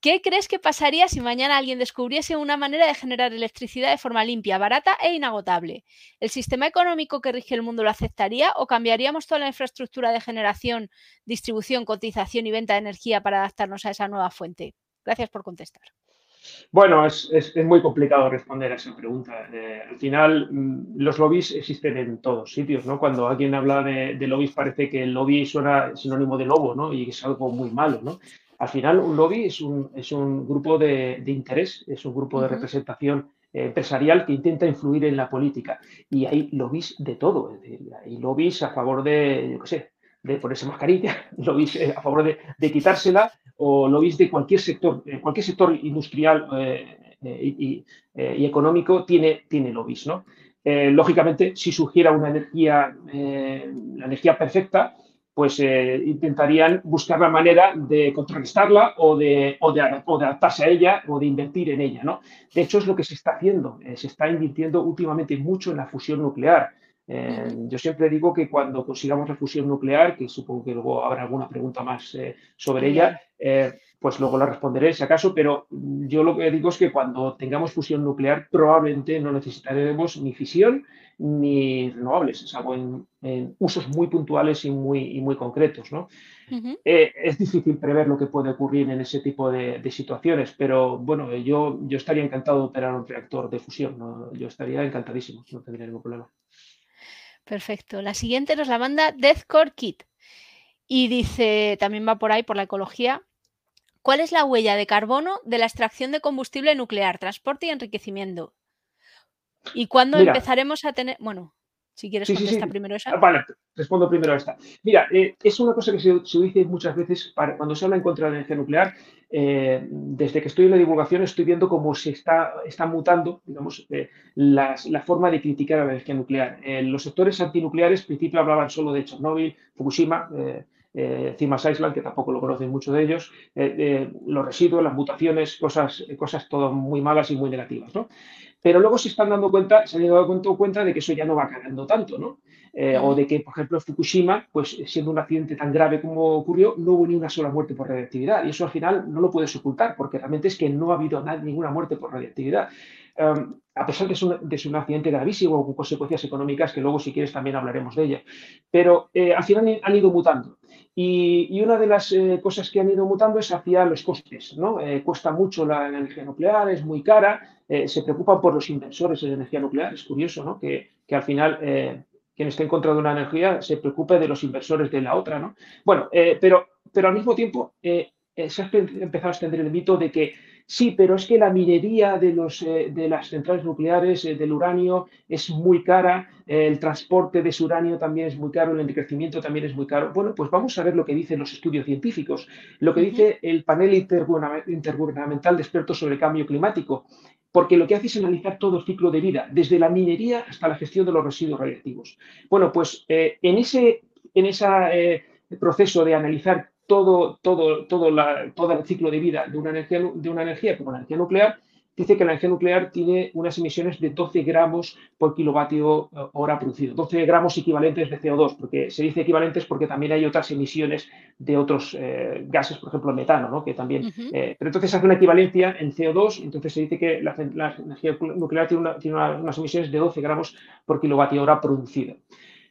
¿Qué crees que pasaría si mañana alguien descubriese una manera de generar electricidad de forma limpia, barata e inagotable? ¿El sistema económico que rige el mundo lo aceptaría o cambiaríamos toda la infraestructura de generación, distribución, cotización y venta de energía para adaptarnos a esa nueva fuente? Gracias por contestar. Bueno, es, muy complicado responder a esa pregunta. Eh, al final, mm, los lobbies existen en todos sitios, ¿no? Cuando alguien habla de, de, lobbies parece que el lobby suena sinónimo de lobo, ¿no? Y es algo muy malo, ¿no? Al final, un lobby es un, es un grupo de, interés, es un grupo de representación empresarial que intenta influir en la política. Y hay lobbies de todo. hay lobbies a favor de, yo qué sé, de ponerse mascarilla, lobbies eh, a favor de, quitársela, o lobbies de cualquier sector, eh, cualquier sector industrial eh, y, económico tiene, tiene lobbies, ¿no? lógicamente, si surgiera una energía, la energía perfecta, pues eh, intentarían buscar la manera de contrarrestarla o de, o, de, adaptarse a ella o de invertir en ella. ¿no? De hecho, es lo que se está haciendo. Eh, se está invirtiendo últimamente mucho en la fusión nuclear. Eh, yo siempre digo que cuando consigamos la fusión nuclear, que supongo que luego habrá alguna pregunta más sobre ella, pues luego la responderé si acaso, pero yo lo que digo es que cuando tengamos fusión nuclear probablemente no necesitaremos ni fisión ni renovables, salvo en, en usos muy puntuales y muy, muy concretos. ¿no? Eh, es difícil prever lo que puede ocurrir en ese tipo de, situaciones, pero bueno, yo, yo estaría encantado de operar un reactor de fusión, yo estaría encantadísimo, no tendría ningún problema. Perfecto. La siguiente nos la manda Deathcore Kit y dice, también va por ahí, por la ecología, ¿Cuál es la huella de carbono de la extracción de combustible nuclear, transporte y enriquecimiento? ¿Y cuándo empezaremos a tener... Bueno, si quieres contestar primero esa. Ah, vale, respondo primero a esta. Mira, eh, es una cosa que se, dice muchas veces cuando se habla en contra de la energía nuclear. Eh, desde que estoy en la divulgación estoy viendo cómo se está, está mutando, digamos, eh, la forma de criticar a la energía nuclear. los sectores antinucleares, al principio hablaban solo de Chernobyl, Fukushima, eh, Island, que tampoco lo conocen muchos de ellos, eh, eh, los residuos, las mutaciones, cosas, cosas todo muy malas y muy negativas. ¿no? Pero luego se están dando cuenta, se han dado cuenta de que eso ya no va ganando tanto, ¿no? Eh, o de que, por ejemplo, Fukushima, pues siendo un accidente tan grave como ocurrió, no hubo ni una sola muerte por radiactividad. Y eso al final no lo puedes ocultar, porque realmente es que no ha habido ninguna muerte por radiactividad. Em, a pesar de ser, de un accidente gravísimo con consecuencias económicas, que luego si quieres también hablaremos de ella. Pero al final han ido mutando. Y, una de las eh, cosas que han ido mutando es hacia los costes. ¿no? Eh, cuesta mucho la, energía nuclear, es muy cara, eh, se preocupan por los inversores de energía nuclear. Es curioso ¿no? que, que, al final quien esté en contra de una energía se preocupe de los inversores de la otra. ¿no? Bueno, pero, pero al mismo tiempo se ha empezado a extender el mito de que Sí, pero es que la minería de, los, eh, de las centrales nucleares, eh, del uranio, es muy cara, el transporte de ese uranio también es muy caro, el enriquecimiento también es muy caro. Bueno, pues vamos a ver lo que dicen los estudios científicos, lo que dice el panel intergubernamental de expertos sobre el cambio climático, porque lo que hace es analizar todo el ciclo de vida, desde la minería hasta la gestión de los residuos radiactivos. Bueno, pues eh, en ese en ese, proceso de analizar todo, todo, todo, todo el ciclo de vida de una, energía, de una energía como la energía nuclear, dice que la energía nuclear tiene unas emisiones de 12 gramos por kilovatio eh, hora producido. 12 gramos equivalentes de CO2, porque se dice equivalentes porque también hay otras emisiones de otros eh, gases, por ejemplo, metano, ¿no? que también. Eh, pero entonces hace una equivalencia en CO2, entonces se dice que la, energía nuclear tiene, tiene unas emisiones de 12 gramos por kilovatio hora producido.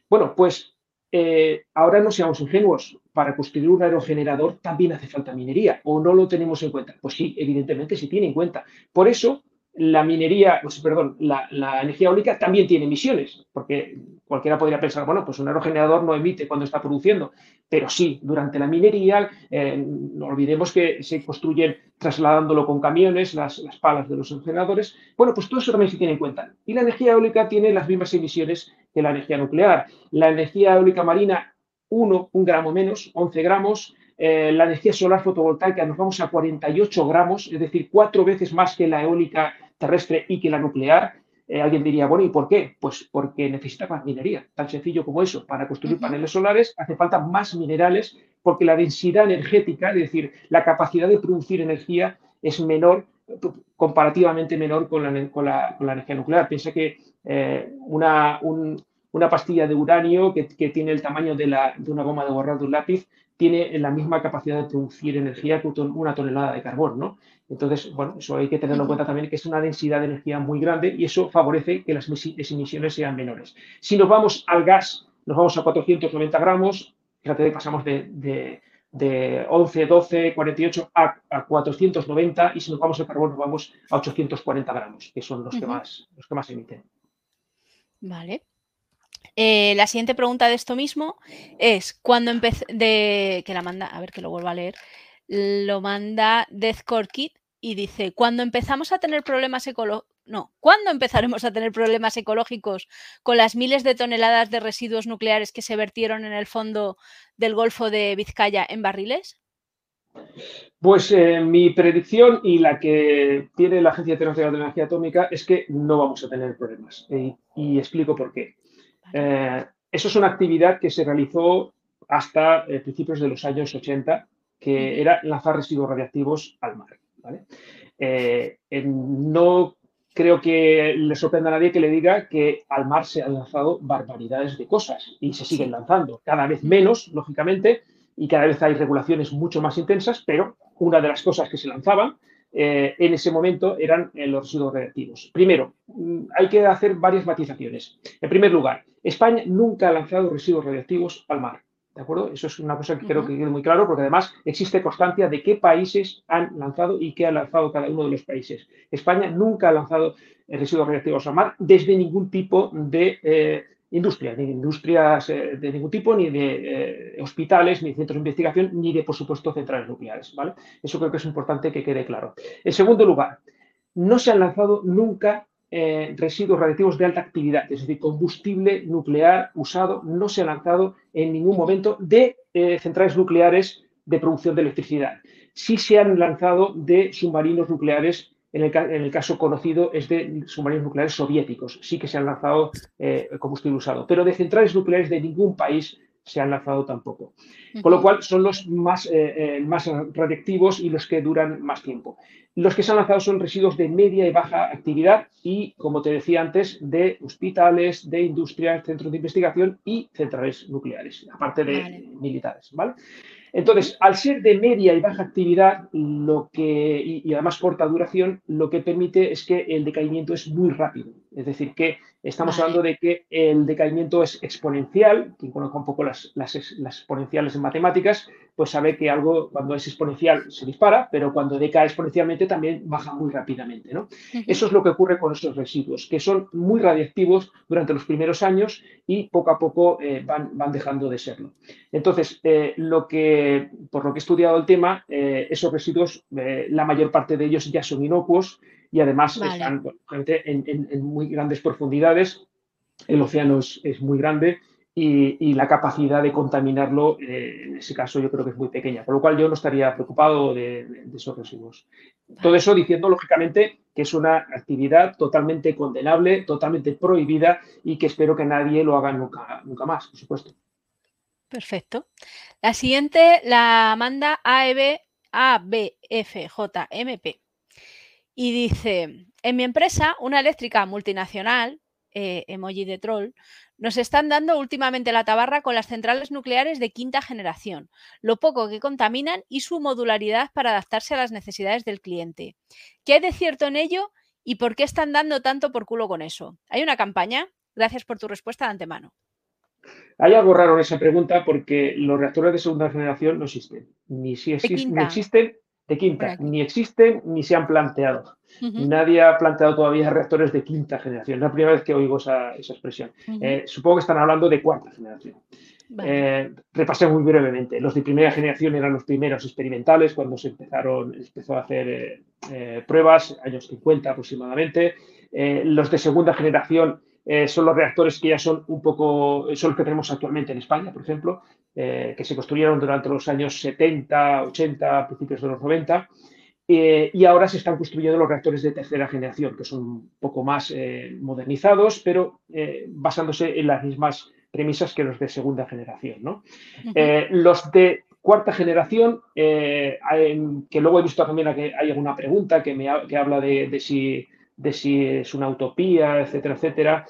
Bueno, pues eh, ahora no seamos ingenuos, para construir un aerogenerador también hace falta minería, o no lo tenemos en cuenta. Pues sí, evidentemente se tiene en cuenta. Por eso, la minería, pues, perdón, la, energía eólica también tiene emisiones, porque cualquiera podría pensar, bueno, pues un aerogenerador no emite cuando está produciendo, pero sí, durante la minería, eh, no olvidemos que se construyen trasladándolo con camiones, las, las, palas de los aerogeneradores, bueno, pues todo eso también se tiene en cuenta. Y la energía eólica tiene las mismas emisiones que la energía nuclear. La energía eólica marina, 1, un gramo menos, 11 gramos. Eh, la energía solar fotovoltaica nos vamos a 48 gramos, es decir, cuatro veces más que la eólica terrestre y que la nuclear. Eh, alguien diría, bueno, ¿y por qué? Pues porque necesita más minería, tan sencillo como eso. Para construir paneles solares hace falta más minerales porque la densidad energética, es decir, la capacidad de producir energía es menor, comparativamente menor con la, con la, energía nuclear. Piensa que eh, una, una, pastilla de uranio que, que tiene el tamaño de, la, de, una goma de borrar de un lápiz tiene la misma capacidad de producir energía que una tonelada de carbón, ¿no? Entonces, bueno, eso hay que tenerlo en cuenta también, que es una densidad de energía muy grande y eso favorece que las emisiones sean menores. Si nos vamos al gas, nos vamos a 490 gramos, fíjate, pasamos de, de, de 11, 12, 48 a, a, 490 y si nos vamos al carbón nos vamos a 840 gramos, que son los, que, más, los que más emiten. Vale. Eh, la siguiente pregunta de esto mismo es, ¿cuándo empecé de que la manda, a ver que lo vuelvo a leer, lo manda Deathcore Kit y dice, cuando empezamos a tener problemas ecológicos, no, ¿cuándo empezaremos a tener problemas ecológicos con las miles de toneladas de residuos nucleares que se vertieron en el fondo del Golfo de Vizcaya en barriles? Pues eh, mi predicción y la que tiene la Agencia Internacional de Energía Atómica es que no vamos a tener problemas. y explico por qué. Eh, eso es una actividad que se realizó hasta eh, principios de los años 80, que era lanzar residuos radiactivos al mar. Eh, no creo que le sorprenda a nadie que le diga que al mar se han lanzado barbaridades de cosas y se siguen lanzando, cada vez menos, lógicamente, y cada vez hay regulaciones mucho más intensas, pero una de las cosas que se lanzaban eh, en ese momento eran eh, los residuos radiactivos. Primero, mm, hay que hacer varias matizaciones. En primer lugar, España nunca ha lanzado residuos radiactivos al mar. ¿De acuerdo? Eso es una cosa que creo que quede muy claro, porque además existe constancia de qué países han lanzado y qué ha lanzado cada uno de los países. España nunca ha lanzado eh, residuos radiactivos al mar desde ningún tipo de industria, ni de industrias eh, de ningún tipo, ni de eh, hospitales, ni de centros de investigación, ni de, por supuesto, centrales nucleares. ¿vale? Eso creo que es importante que quede claro. En segundo lugar, no se han lanzado nunca eh, residuos radiactivos de alta actividad, es decir, combustible nuclear usado, no se ha lanzado en ningún momento de centrales nucleares de producción de electricidad. Sí se han lanzado de submarinos nucleares en el, caso conocido es de submarinos nucleares soviéticos. Sí que se han lanzado eh, combustible usado, pero de centrales nucleares de ningún país se han lanzado tampoco. Con lo cual son los más, eh, eh, más radiactivos y los que duran más tiempo. Los que se han lanzado son residuos de media y baja actividad y, como te decía antes, de hospitales, de industrias, centros de investigación y centrales nucleares, aparte de militares. ¿vale? Entonces, al ser de media y baja actividad, lo que, y, además corta duración, lo que permite es que el decaimiento es muy rápido. Es decir, que estamos hablando de que el decaimiento es exponencial. Quien conozca un poco las, las, exponenciales en matemáticas, pues sabe que algo cuando es exponencial se dispara, pero cuando decae exponencialmente también baja muy rápidamente. ¿no? Eso es lo que ocurre con estos residuos, que son muy radiactivos durante los primeros años y poco a poco eh, van, van, dejando de serlo. Entonces, eh, lo que, por lo que he estudiado el tema, eh, esos residuos, la mayor parte de ellos ya son inocuos y además están en, muy grandes profundidades. El océano es, muy grande y, la capacidad de contaminarlo, eh, en ese caso, yo creo que es muy pequeña, por lo cual yo no estaría preocupado de, esos residuos. Todo eso diciendo, lógicamente, que es una actividad totalmente condenable, totalmente prohibida y que espero que nadie lo haga nunca, nunca más, por supuesto. Perfecto. La siguiente la manda AEB, ABFJMP. Y dice, en mi empresa, una eléctrica multinacional, eh, emoji de troll, nos están dando últimamente la tabarra con las centrales nucleares de quinta generación, lo poco que contaminan y su modularidad para adaptarse a las necesidades del cliente. ¿Qué hay de cierto en ello y por qué están dando tanto por culo con eso? ¿Hay una campaña? Gracias por tu respuesta de antemano. Hay algo raro en esa pregunta porque los reactores de segunda generación no existen. Ni si existen, ni existen de quinta, ni existen ni se han planteado. Nadie ha planteado todavía reactores de quinta generación. Es la primera vez que oigo esa, expresión. Eh, supongo que están hablando de cuarta generación. Eh, repasé muy brevemente. Los de primera generación eran los primeros experimentales cuando se empezaron, empezó a hacer eh, pruebas, años 50 aproximadamente. los de segunda generación son los reactores que ya son un poco, son los que tenemos actualmente en España, por ejemplo, eh, que se construyeron durante los años 70, 80, principios de los 90. Eh, y ahora se están construyendo los reactores de tercera generación, que son un poco más eh, modernizados, pero basándose en las mismas premisas que los de segunda generación. ¿no? los de cuarta generación, que luego he visto también que hay alguna pregunta que, me que habla de, de, si, de si es una utopía, etcétera, etcétera.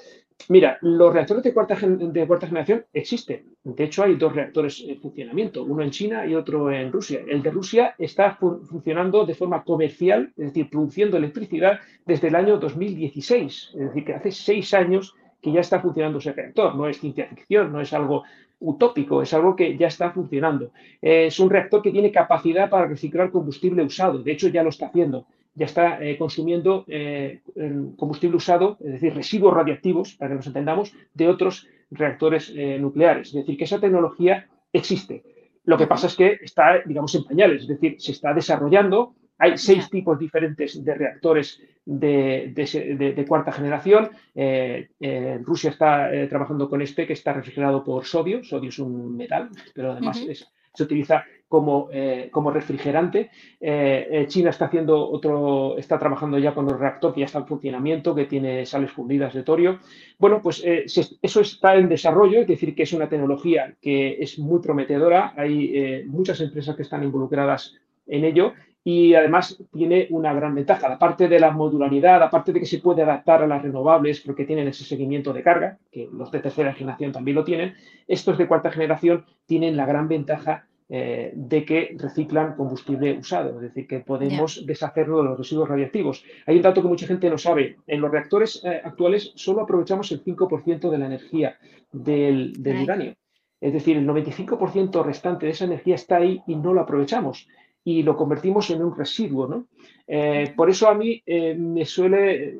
Mira, los reactores de cuarta, generación existen. De hecho, hay dos reactores en funcionamiento, uno en China y otro en Rusia. El de Rusia está funcionando de forma comercial, es decir, produciendo electricidad desde el año 2016. Es decir, que hace seis años que ya está funcionando ese reactor. No es ciencia ficción, no es algo utópico, es algo que ya está funcionando. Es un reactor que tiene capacidad para reciclar combustible usado. De hecho, ya lo está haciendo ya está eh, consumiendo eh, combustible usado, es decir, residuos radiactivos, para que nos entendamos, de otros reactores eh, nucleares. Es decir, que esa tecnología existe. Lo que pasa es que está, digamos, en pañales, es decir, se está desarrollando. Hay seis tipos diferentes de reactores de, cuarta generación. Rusia está trabajando con este que está refrigerado por sodio. Sodio es un metal, pero además se utiliza como, eh, como refrigerante. Eh, eh, China está haciendo otro, está trabajando ya con un reactor que ya está en funcionamiento, que tiene sales fundidas de torio. Bueno, pues eso está en desarrollo, es decir, que es una tecnología que es muy prometedora. Hay muchas empresas que están involucradas en ello y además tiene una gran ventaja. Aparte de la modularidad, aparte de que se puede adaptar a las renovables porque tienen ese seguimiento de carga, que los de tercera generación también lo tienen, estos de cuarta generación tienen la gran ventaja eh, de que reciclan combustible usado, es decir, que podemos deshacerlo de los residuos radiactivos. Hay un dato que mucha gente no sabe. En los reactores eh, actuales solo aprovechamos el 5% de la energía del, uranio. Es decir, el 95% restante de esa energía está ahí y no lo aprovechamos y lo convertimos en un residuo. ¿no? Eh, por eso a mí eh, me suele,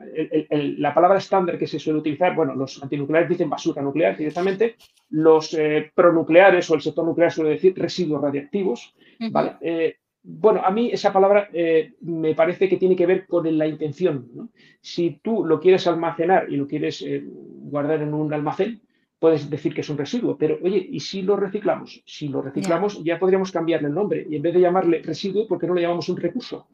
la palabra estándar que se suele utilizar, bueno, los antinucleares dicen basura nuclear directamente, los eh, pronucleares o el sector nuclear suele decir residuos radiactivos. bueno, a mí esa palabra me parece que tiene que ver con la intención. Si tú lo quieres almacenar y lo quieres guardar en un almacén, puedes decir que es un residuo, pero oye, ¿y si lo reciclamos? Si lo reciclamos, ya podríamos cambiarle el nombre y en vez de llamarle residuo, ¿por qué no le llamamos un recurso?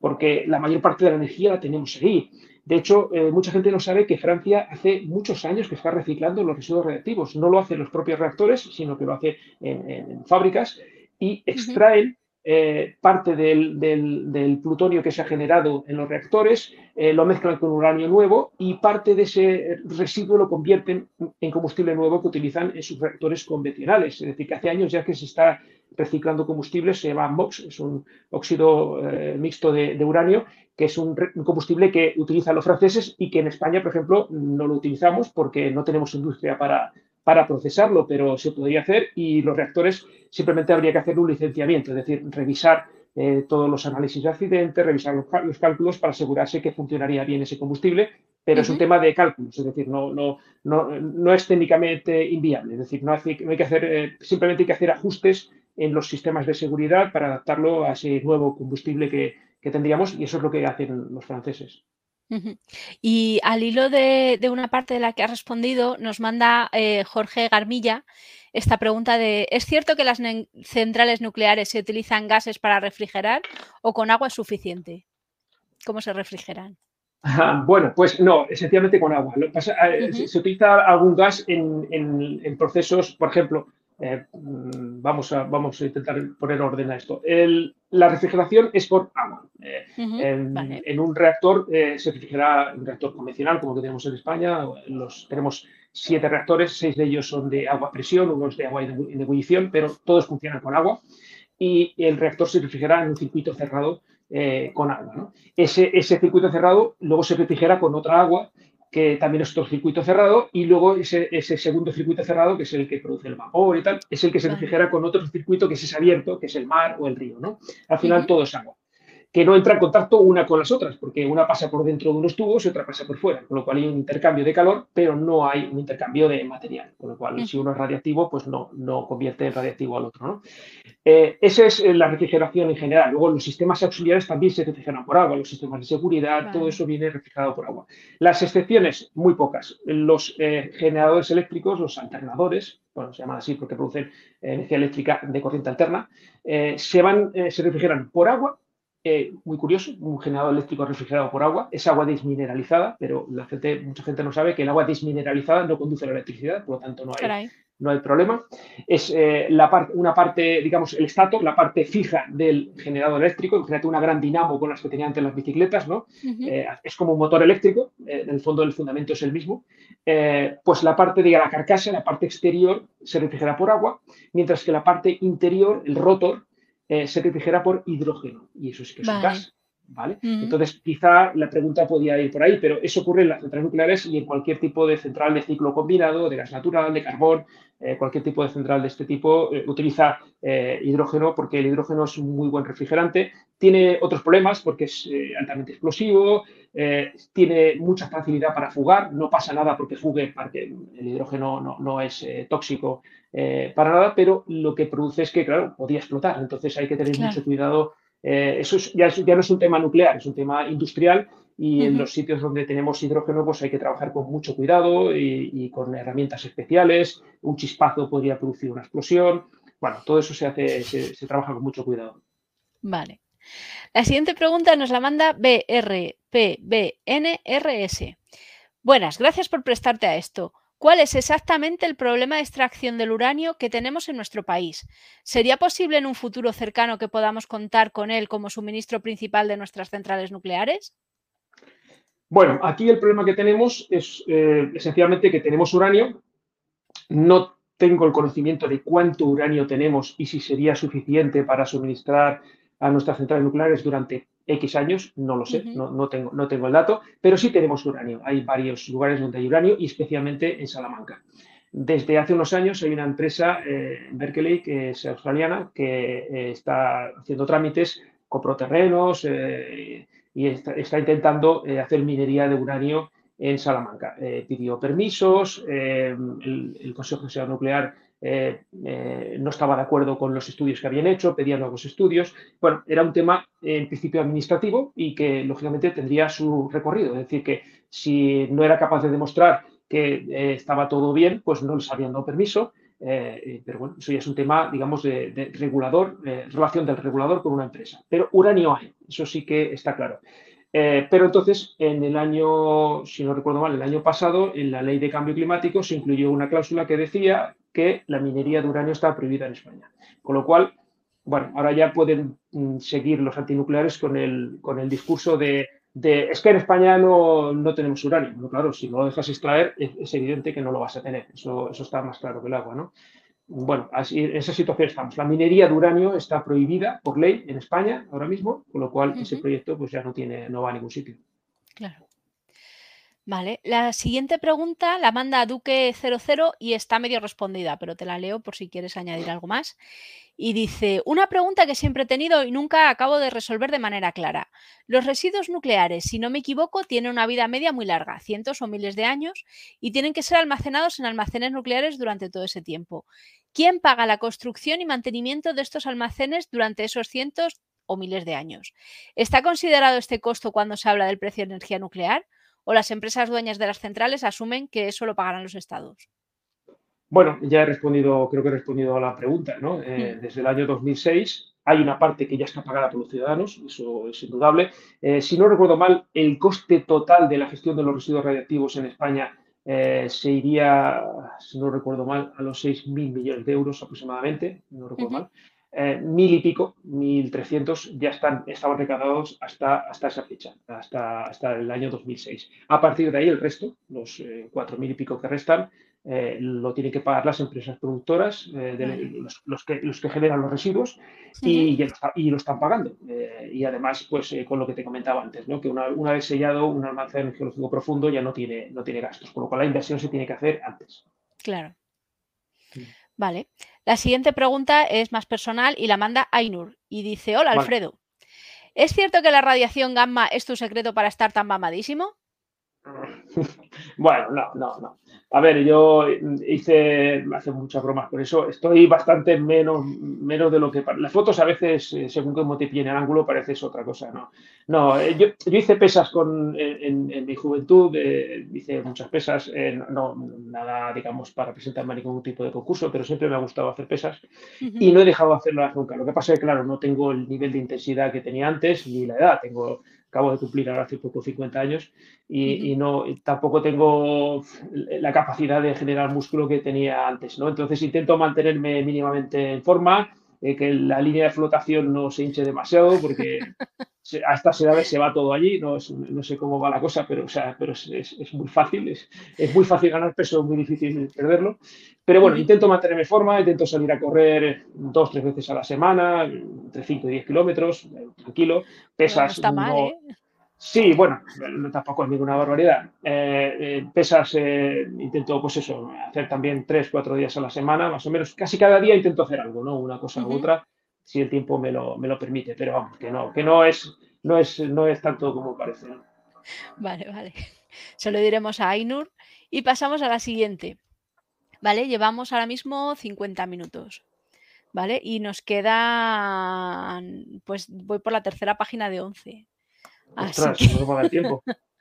Porque la mayor parte de la energía la tenemos ahí. De hecho, eh, mucha gente no sabe que Francia hace muchos años que está reciclando los residuos reactivos. No lo hacen los propios reactores, sino que lo hace en, fábricas y extraen eh, parte del, plutonio que se ha generado en los reactores, eh, lo mezclan con uranio nuevo y parte de ese residuo lo convierten en combustible nuevo que utilizan en sus reactores convencionales. Es decir, que hace años ya que se está reciclando combustible, se llama MOX, es un óxido eh, mixto de, uranio, que es un, combustible que utilizan los franceses y que en España, por ejemplo, no lo utilizamos porque no tenemos industria para, para procesarlo, pero se podría hacer y los reactores simplemente habría que hacer un licenciamiento, es decir, revisar eh, todos los análisis de accidentes, revisar los, cálculos para asegurarse que funcionaría bien ese combustible, pero es un tema de cálculos, es decir, no, no, no, es técnicamente inviable, es decir, no, hay que hacer, eh, simplemente hay que hacer ajustes en los sistemas de seguridad para adaptarlo a ese nuevo combustible que, que tendríamos y eso es lo que hacen los franceses. Y al hilo de, una parte de la que ha respondido, nos manda eh, Jorge Garmilla esta pregunta de, ¿es cierto que las centrales nucleares se utilizan gases para refrigerar o con agua es suficiente? ¿Cómo se refrigeran? bueno, pues no, esencialmente con agua. Eh, se, utiliza algún gas en, procesos, por ejemplo, eh, vamos, a, vamos a intentar poner orden a esto. la refrigeración es por agua. Eh, en, un reactor eh, se refrigera un reactor convencional, como que tenemos en España. Los, tenemos siete reactores, seis de ellos son de agua a presión, unos de agua en ebullición, pero todos funcionan con agua. Y el reactor se refrigera en un circuito cerrado con agua. Ese, ese circuito cerrado luego se refrigera con otra agua que también es otro circuito cerrado, y luego ese, segundo circuito cerrado, que es el que produce el vapor y tal, es el que se refrigera con otro circuito que es abierto, que es el mar o el río, ¿no? Al final todo es agua que no entra en contacto una con las otras, porque una pasa por dentro de unos tubos y otra pasa por fuera, con lo cual hay un intercambio de calor, pero no hay un intercambio de material, con lo cual si uno es radiactivo, pues no, no convierte en radiactivo al otro. ¿no? Eh, esa es eh, la refrigeración en general. Luego los sistemas auxiliares también se refrigeran por agua, los sistemas de seguridad, todo eso viene refrigerado por agua. Las excepciones, muy pocas. Los eh, generadores eléctricos, los alternadores, bueno, se llaman así porque producen energía eléctrica de corriente alterna, se, van, se refrigeran por agua eh, muy curioso, un generador eléctrico refrigerado por agua, es agua desmineralizada, pero la gente, mucha gente no sabe que el agua desmineralizada no conduce a la electricidad, por lo tanto no hay, no hay problema. Es eh, la una parte, digamos, el estator, la parte fija del generador eléctrico, imagínate una gran dinamo con las que tenían antes las bicicletas, ¿no? Eh, es como un motor eléctrico, en el fondo el fundamento es el mismo. pues la parte de la carcasa, la parte exterior, se refrigera por agua, mientras que la parte interior, el rotor, eh, se refrigera por hidrógeno y eso es que es un gas. ¿Vale? Entonces, quizá la pregunta podía ir por ahí, pero eso ocurre en las centrales nucleares y en cualquier tipo de central de ciclo combinado, de gas natural, de carbón, eh, cualquier tipo de central de este tipo eh, utiliza hidrógeno porque el hidrógeno es un muy buen refrigerante. Tiene otros problemas porque es altamente explosivo, tiene mucha facilidad para fugar, no pasa nada porque fugue, porque el hidrógeno no, no es tóxico eh, para nada, pero lo que produce es que, claro, podía explotar. Entonces hay que tener mucho cuidado. Eh, eso ya, no es un tema nuclear, es un tema industrial y en los sitios donde tenemos hidrógeno pues hay que trabajar con mucho cuidado y, con herramientas especiales. Un chispazo podría producir una explosión. Bueno, todo eso se hace, se, trabaja con mucho cuidado. Vale. La siguiente pregunta nos la manda BRPBNRS. Buenas, gracias por prestarte a esto. ¿Cuál es exactamente el problema de extracción del uranio que tenemos en nuestro país? ¿Sería posible en un futuro cercano que podamos contar con él como suministro principal de nuestras centrales nucleares? Bueno, aquí el problema que tenemos es eh, esencialmente que tenemos uranio, no tengo el conocimiento de cuánto uranio tenemos y si sería suficiente para suministrar a nuestras centrales nucleares durante X años, no lo sé, no, tengo, no tengo el dato, pero sí tenemos uranio. Hay varios lugares donde hay uranio y especialmente en Salamanca. Desde hace unos años hay una empresa eh, Berkeley, que es australiana, que eh, está haciendo trámites, compró terrenos eh, y está, intentando hacer minería de uranio en Salamanca. pidió permisos, el, el, Consejo de Seguridad Nuclear no estaba de acuerdo con los estudios que habían hecho, pedía nuevos estudios. Bueno, era un tema en principio administrativo y que lógicamente tendría su recorrido. Es decir, que si no era capaz de demostrar que eh, estaba todo bien, pues no les habían dado permiso. Eh, pero bueno, eso ya es un tema, digamos, de, regulador, relación del regulador con una empresa. Pero uranio hay, eso sí que está claro. Eh, pero entonces, en el año, si no recuerdo mal, el año pasado, en la ley de cambio climático se incluyó una cláusula que decía que la minería de uranio estaba prohibida en España. Con lo cual, bueno, ahora ya pueden mm, seguir los antinucleares con el, con el discurso de es que en España no, no tenemos uranio. claro, si no lo dejas extraer, es, evidente que no lo vas a tener. Eso, eso está más claro que el agua, ¿no? Bueno, así, en esa situación estamos. La minería de uranio está prohibida por ley en España ahora mismo, con lo cual ese proyecto pues ya no tiene, no va a ningún sitio. Claro. Vale, la siguiente pregunta la manda Duque00 y está medio respondida, pero te la leo por si quieres añadir algo más. Y dice, una pregunta que siempre he tenido y nunca acabo de resolver de manera clara. Los residuos nucleares, si no me equivoco, tienen una vida media muy larga, cientos o miles de años, y tienen que ser almacenados en almacenes nucleares durante todo ese tiempo. ¿Quién paga la construcción y mantenimiento de estos almacenes durante esos cientos o miles de años? ¿Está considerado este costo cuando se habla del precio de energía nuclear? ¿O las empresas dueñas de las centrales asumen que eso lo pagarán los estados? Bueno, ya he respondido, creo que he respondido a la pregunta, ¿no? Eh, desde el año 2006 hay una parte que ya está pagada por los ciudadanos, eso es indudable. Eh, si no recuerdo mal, el coste total de la gestión de los residuos radiactivos en España eh, se iría, si no recuerdo mal, a los 6.000 millones de euros aproximadamente, no recuerdo mal. Mil y pico, 1.300, ya están, estaban recaudados hasta, hasta esa fecha, hasta, hasta el año 2006. A partir de ahí, el resto, los cuatro mil y pico que restan, eh, lo tienen que pagar las empresas productoras, eh, los, que, los, que, generan los residuos y, y, lo están pagando. Eh, y además, pues con lo que te comentaba antes, ¿no? que una, una, vez sellado un almacén geológico profundo ya no tiene, no tiene gastos, con lo cual la inversión se tiene que hacer antes. Claro. Vale. La siguiente pregunta es más personal y la manda Ainur y dice, hola Alfredo, ¿es cierto que la radiación gamma es tu secreto para estar tan mamadísimo? Bueno, no, no, no. A ver, yo hice, hace muchas bromas por eso, estoy bastante menos, menos de lo que... Las fotos a veces, eh, según cómo te piden el ángulo, pareces otra cosa, ¿no? No, eh, yo, yo hice pesas con, en, mi juventud, eh, hice muchas pesas, no, nada, digamos, para presentarme a ningún tipo de concurso, pero siempre me ha gustado hacer pesas y no he dejado de hacerlas nunca. Lo que pasa es que, claro, no tengo el nivel de intensidad que tenía antes ni la edad, tengo acabo de cumplir ahora hace poco 50 años y, no tampoco tengo la capacidad de generar músculo que tenía antes, ¿no? Entonces intento mantenerme mínimamente en forma, eh, que la línea de flotación no se hinche demasiado, porque a estas edades se va todo allí, no, no sé cómo va la cosa, pero, o sea, pero es, es, muy fácil, es, es, muy fácil ganar peso, es muy difícil perderlo. Pero bueno, intento mantenerme en forma, intento salir a correr dos, tres veces a la semana, entre 5 y 10 kilómetros, tranquilo, pesas. No está mal, ¿eh? Sí, bueno, tampoco es ninguna barbaridad. Eh, eh, pesas, intento, pues eso, hacer también tres, cuatro días a la semana, más o menos. Casi cada día intento hacer algo, ¿no? Una cosa u otra si el tiempo me lo, me lo permite, pero vamos, que no, que no es, no es, no es tanto como parece. Vale, vale. Se lo diremos a Ainur y pasamos a la siguiente. Vale, llevamos ahora mismo 50 minutos. ¿Vale? Y nos queda, pues voy por la tercera página de 11. Así no va a dar tiempo.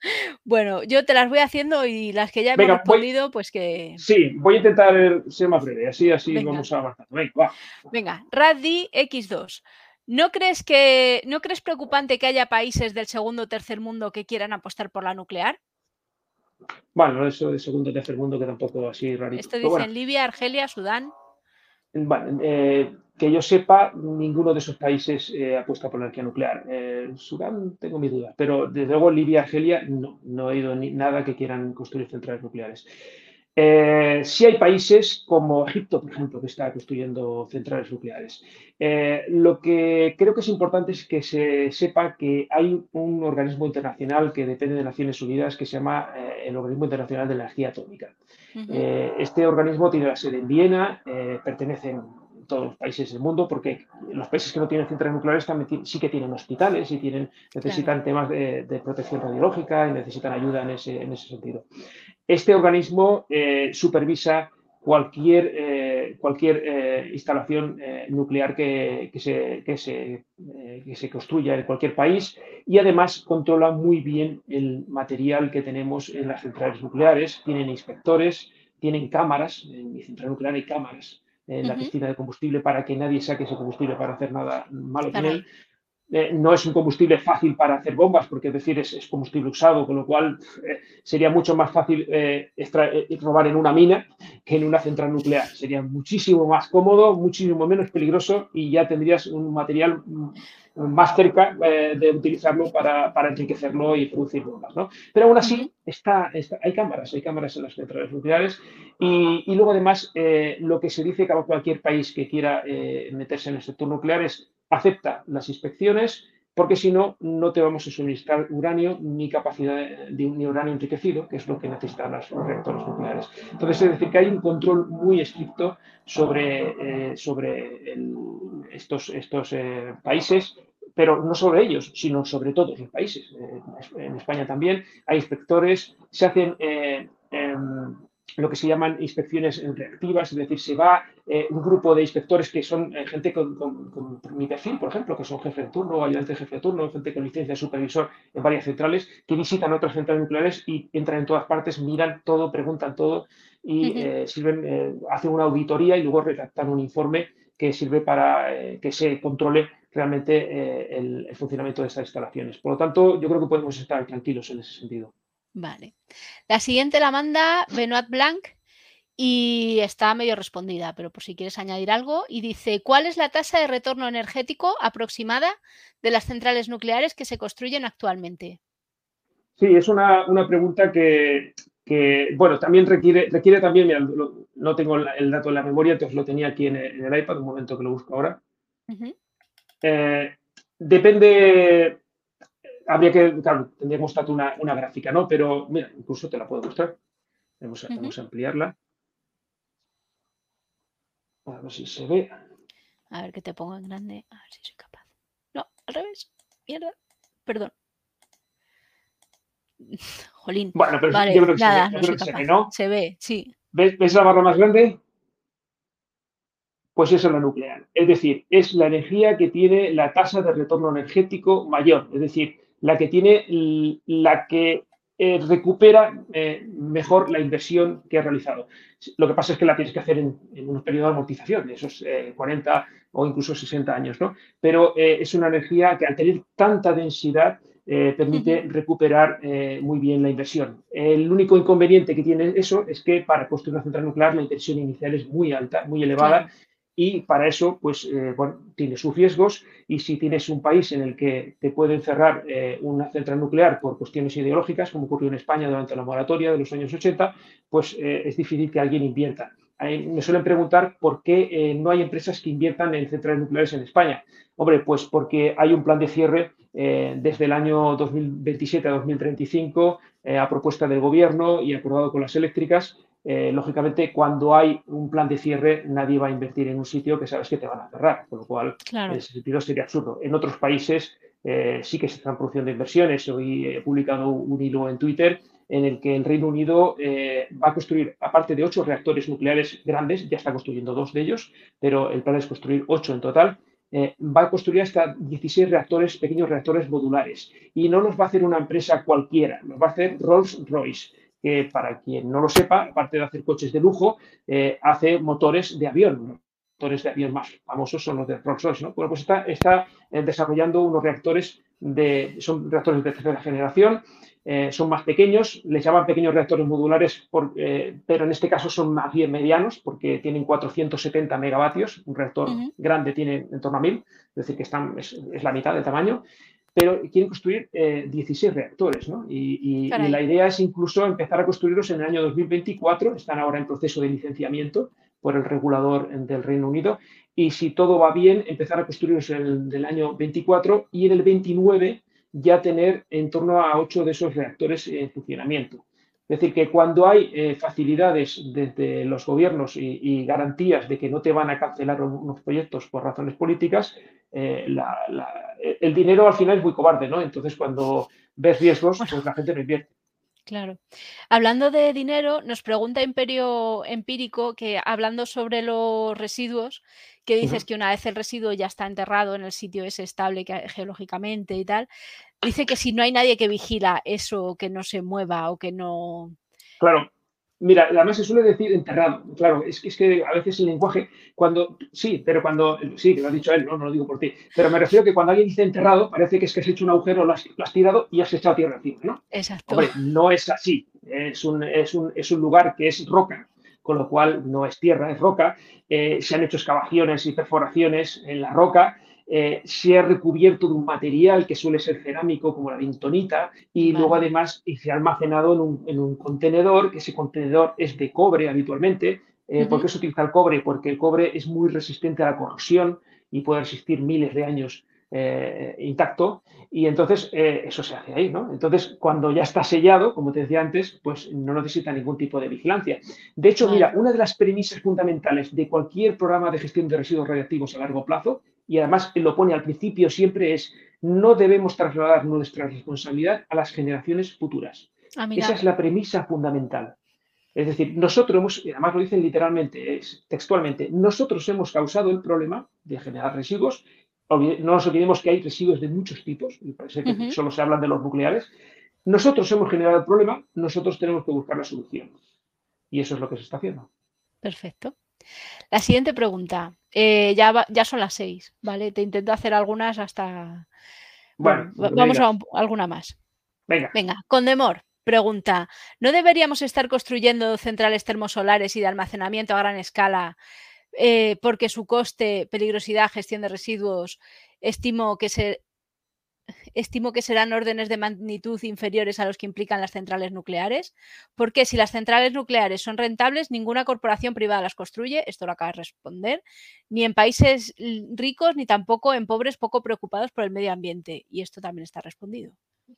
Bueno, yo te las voy haciendo y las que ya hemos respondido, pues que. Sí, voy a intentar ser más breve, así, así vamos avanzando. Venga, va. Venga, Raddi X2. ¿No crees que no crees preocupante que haya países del segundo o tercer mundo que quieran apostar por la nuclear? Bueno, eso de segundo o tercer mundo que tampoco así rarito. Esto dicen Libia, Argelia, Sudán. Vale, eh, que yo sepa, ninguno de esos países eh, apuesta por la energía nuclear. Eh, Sudán tengo mi duda, pero desde luego Libia, Argelia, no, no he oído ni, nada que quieran construir centrales nucleares. Eh, sí hay países como Egipto, por ejemplo, que está construyendo centrales nucleares. Eh, lo que creo que es importante es que se sepa que hay un organismo internacional que depende de Naciones Unidas que se llama eh, el Organismo Internacional de Energía Atómica. este organismo tiene la sede en Viena, pertenecen todos los países del mundo, porque los países que no tienen centrales nucleares también sí que tienen hospitales y tienen, necesitan temas de, protección radiológica y necesitan ayuda en ese, en ese sentido. Este organismo eh, supervisa cualquier, eh, cualquier eh, instalación nuclear que, se, que, se, que, se, construya en cualquier país y además controla muy bien el material que tenemos en las centrales nucleares. Tienen inspectores, tienen cámaras, en mi central nuclear hay cámaras en la piscina de combustible para que nadie saque ese combustible para hacer nada malo con él. Eh, no es un combustible fácil para hacer bombas, porque es decir, es, combustible usado, con lo cual eh, sería mucho más fácil eh, robar en una mina que en una central nuclear. Sería muchísimo más cómodo, muchísimo menos peligroso y ya tendrías un material más cerca de utilizarlo para, enriquecerlo y producir bombas. ¿no? Pero aún así, está, hay cámaras, hay cámaras en las centrales nucleares y, y luego además lo que se dice que cualquier país que quiera meterse en el sector nuclear es acepta las inspecciones, porque si no, no te vamos a suministrar uranio ni capacidad de, ni uranio enriquecido, que es lo que necesitan los reactores nucleares. Entonces, es decir, que hay un control muy estricto sobre, eh, sobre estos, estos eh, países, pero no sobre ellos, sino sobre todos los países. Eh, en España también hay inspectores, se hacen em, lo que se llaman inspecciones reactivas, es decir, se va eh, un grupo de inspectores que son eh, gente con, mi perfil, por ejemplo, que son jefe de turno, ayudante de jefe de turno, gente con licencia de supervisor en varias centrales, que visitan otras centrales nucleares y entran en todas partes, miran todo, preguntan todo y eh, sirven, hacen una auditoría y luego redactan un informe que sirve para que se controle realmente el funcionamiento de estas instalaciones. Por lo tanto, yo creo que podemos estar tranquilos en ese sentido. Vale. La siguiente la manda Benoit Blanc y está medio respondida, pero por si quieres añadir algo. Y dice, ¿cuál es la tasa de retorno energético aproximada de las centrales nucleares que se construyen actualmente? Sí, es una, pregunta que, bueno, también requiere, requiere también, mira, no tengo el dato en la memoria, entonces lo tenía aquí en el, iPad, un momento que lo busco ahora. Eh, depende, habría que, claro, tendría que mostrar una, una, gráfica, ¿no? Pero mira, incluso te la puedo mostrar. Vamos a, ampliarla. A ver si se ve. A ver que te pongo en grande. A ver si soy capaz. No, al revés. Mierda. Perdón. Jolín. Bueno, pero yo creo que nada, se, ve, no, se, ve, ¿no? se ve, sí. ¿Ves, ¿Ves la barra más grande? Pues eso es la nuclear. Es decir, es la energía que tiene la tasa de retorno energético mayor. Es decir, la que tiene, la que eh, recupera eh, mejor la inversión que ha realizado. Lo que pasa es que la tienes que hacer en, un periodo de amortización, de esos 40 eh, o incluso 60 años, ¿no? Pero es una energía que al tener tanta densidad permite recuperar muy bien la inversión. El único inconveniente que tiene eso es que para construir una central nuclear la inversión inicial es muy alta, muy elevada y para eso, pues, eh, tiene sus riesgos y si tienes un país en el que te pueden cerrar eh, una central nuclear por cuestiones ideológicas, como ocurrió en España durante la moratoria de los años 80, pues eh, es difícil que alguien invierta. me suelen preguntar por qué no hay empresas que inviertan en centrales nucleares en España. Hombre, pues porque hay un plan de cierre desde el año 2027 a 2035 a propuesta del gobierno y acordado con las eléctricas eh, lógicamente, cuando hay un plan de cierre, nadie va a invertir en un sitio que sabes que te van a cerrar, con lo cual, en ese sentido sería absurdo. En otros países eh, sí que se están produciendo inversiones. Hoy he publicado un hilo en Twitter en el que el Reino Unido eh, va a construir, aparte de ocho reactores nucleares grandes, ya está construyendo dos de ellos, pero el plan es construir ocho en total. va a construir hasta 16 reactores, pequeños reactores modulares. Y no los va a hacer una empresa cualquiera, los va a hacer Rolls-Royce que para quien no lo sepa, aparte de hacer coches de lujo, eh, hace motores de avión. Motores de avión más famosos son los de Rolls-Royce. ¿no? Bueno, pues está, está eh, desarrollando unos reactores de, son reactores de tercera generación, eh, son más pequeños, les llaman pequeños reactores modulares, pero en este caso son más bien medianos porque tienen 470 megavatios, un reactor grande tiene en torno a 1000, es decir, que están, es, la mitad del tamaño. Pero quieren construir 16 eh, reactores, ¿no? Y, la idea es incluso empezar a construirlos en el año 2024, están ahora en proceso de licenciamiento por el regulador del Reino Unido, y si todo va bien, empezar a construirlos en el año 24 y en el 29 ya tener en torno a 8 de esos reactores en funcionamiento. Es decir, que cuando hay eh, facilidades desde los gobiernos y, garantías de que no te van a cancelar unos proyectos por razones políticas, eh, el dinero al final es muy cobarde, ¿no? Entonces, cuando ves riesgos, pues la gente no invierte. Claro. Hablando de dinero, nos pregunta Imperio Empírico que hablando sobre los residuos, que dices que una vez el residuo ya está enterrado en el sitio es estable geológicamente y tal, dice que si no hay nadie que vigila eso, que no se mueva o que no... Claro, Mira, además se suele decir enterrado. Claro, es, es, que a veces el lenguaje, cuando. Sí, pero cuando. Sí, que lo ha dicho él, no, no lo digo por ti. Pero me refiero que cuando alguien dice enterrado, parece que es que has hecho un agujero, lo has, tirado y has echado tierra encima, ¿no? Exacto. Hombre, no es así. Es un, es un, es un lugar que es roca, con lo cual no es tierra, es roca. Eh, se han hecho excavaciones y perforaciones en la roca eh, se ha recubierto de un material que suele ser cerámico como la vintonita y luego además se ha almacenado en un, contenedor, que ese contenedor es de cobre habitualmente. Eh, ¿Por qué se utiliza el cobre? Porque el cobre es muy resistente a la corrosión y puede resistir miles de años eh, intacto y entonces eso se hace ahí, ¿no? Entonces, cuando ya está sellado, como te decía antes, pues no necesita ningún tipo de vigilancia. De hecho, mira, una de las premisas fundamentales de cualquier programa de gestión de residuos radiactivos a largo plazo y además lo pone al principio siempre es, no debemos trasladar nuestra responsabilidad a las generaciones futuras. Ah, Esa es la premisa fundamental. Es decir, nosotros hemos, además lo dicen literalmente, textualmente, nosotros hemos causado el problema de generar residuos. No nos olvidemos que hay residuos de muchos tipos, y parece que solo se hablan de los nucleares. Nosotros hemos generado el problema, nosotros tenemos que buscar la solución. Y eso es lo que se está haciendo. Perfecto. La siguiente pregunta. Eh, ya, ya son las seis, ¿vale? Te intento hacer algunas hasta. Bueno, vamos a alguna más. Venga. Venga, Condemor pregunta: ¿No deberíamos estar construyendo centrales termosolares y de almacenamiento a gran escala eh, porque su coste, peligrosidad, gestión de residuos, estimo que se estimo que serán órdenes de magnitud inferiores a los que implican las centrales nucleares, porque si las centrales nucleares son rentables, ninguna corporación privada las construye, esto lo acaba de responder, ni en países ricos ni tampoco en pobres poco preocupados por el medio ambiente. Y esto también está respondido.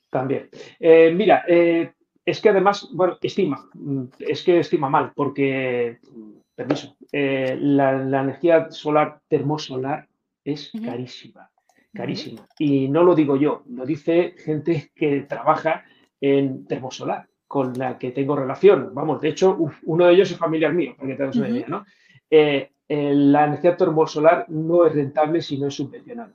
También. Eh, mira, eh, es que además, bueno, estima, mm, es que estima mal, porque, permiso, eh, la, energía solar termosolar es carísima carísimo. Y no lo digo yo, lo dice gente que trabaja en termosolar, con la que tengo relación. Vamos, de hecho, uno de ellos es familiar mío, para que te hagas una idea, ¿no? Eh, eh, la energía termosolar no es rentable si no es subvencionada.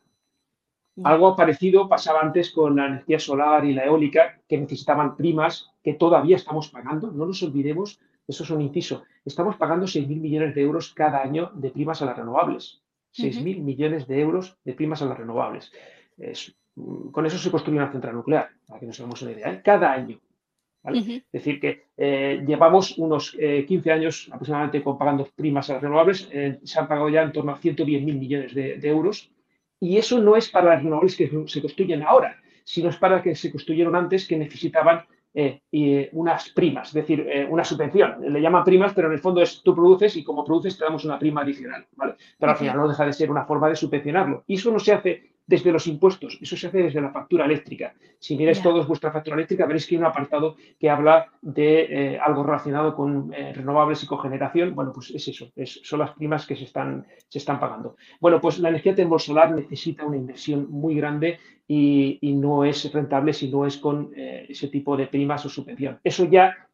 Algo parecido pasaba antes con la energía solar y la eólica, que necesitaban primas que todavía estamos pagando. No nos olvidemos, eso es un inciso, estamos pagando 6.000 millones de euros cada año de primas a las renovables. 6.000 millones de euros de primas a las renovables. Mm, con eso se construye una central nuclear, para que nos hagamos una idea, ¿eh? cada año. Es decir, que eh, llevamos unos 15 eh, años aproximadamente pagando primas a las renovables, se han pagado ya en torno a 110.000 millones de, euros, y eso no es para las renovables que se construyen ahora, sino es para que se construyeron antes que necesitaban y, unas primas, es decir, una subvención. Le llaman primas, pero en el fondo es tú produces y como produces te damos una prima adicional. ¿vale? Pero al final no deja de ser una forma de subvencionarlo. Y eso no se hace desde los impuestos, eso se hace desde la factura eléctrica. Si miráis todos vuestra factura eléctrica, veréis que hay un apartado que habla de eh, algo relacionado con eh, renovables y cogeneración. Bueno, pues es eso, son las primas que se están, se están pagando. Bueno, pues la energía termosolar necesita una inversión muy grande y, no es rentable si no es con eh, ese tipo de primas o subvención. Eso ya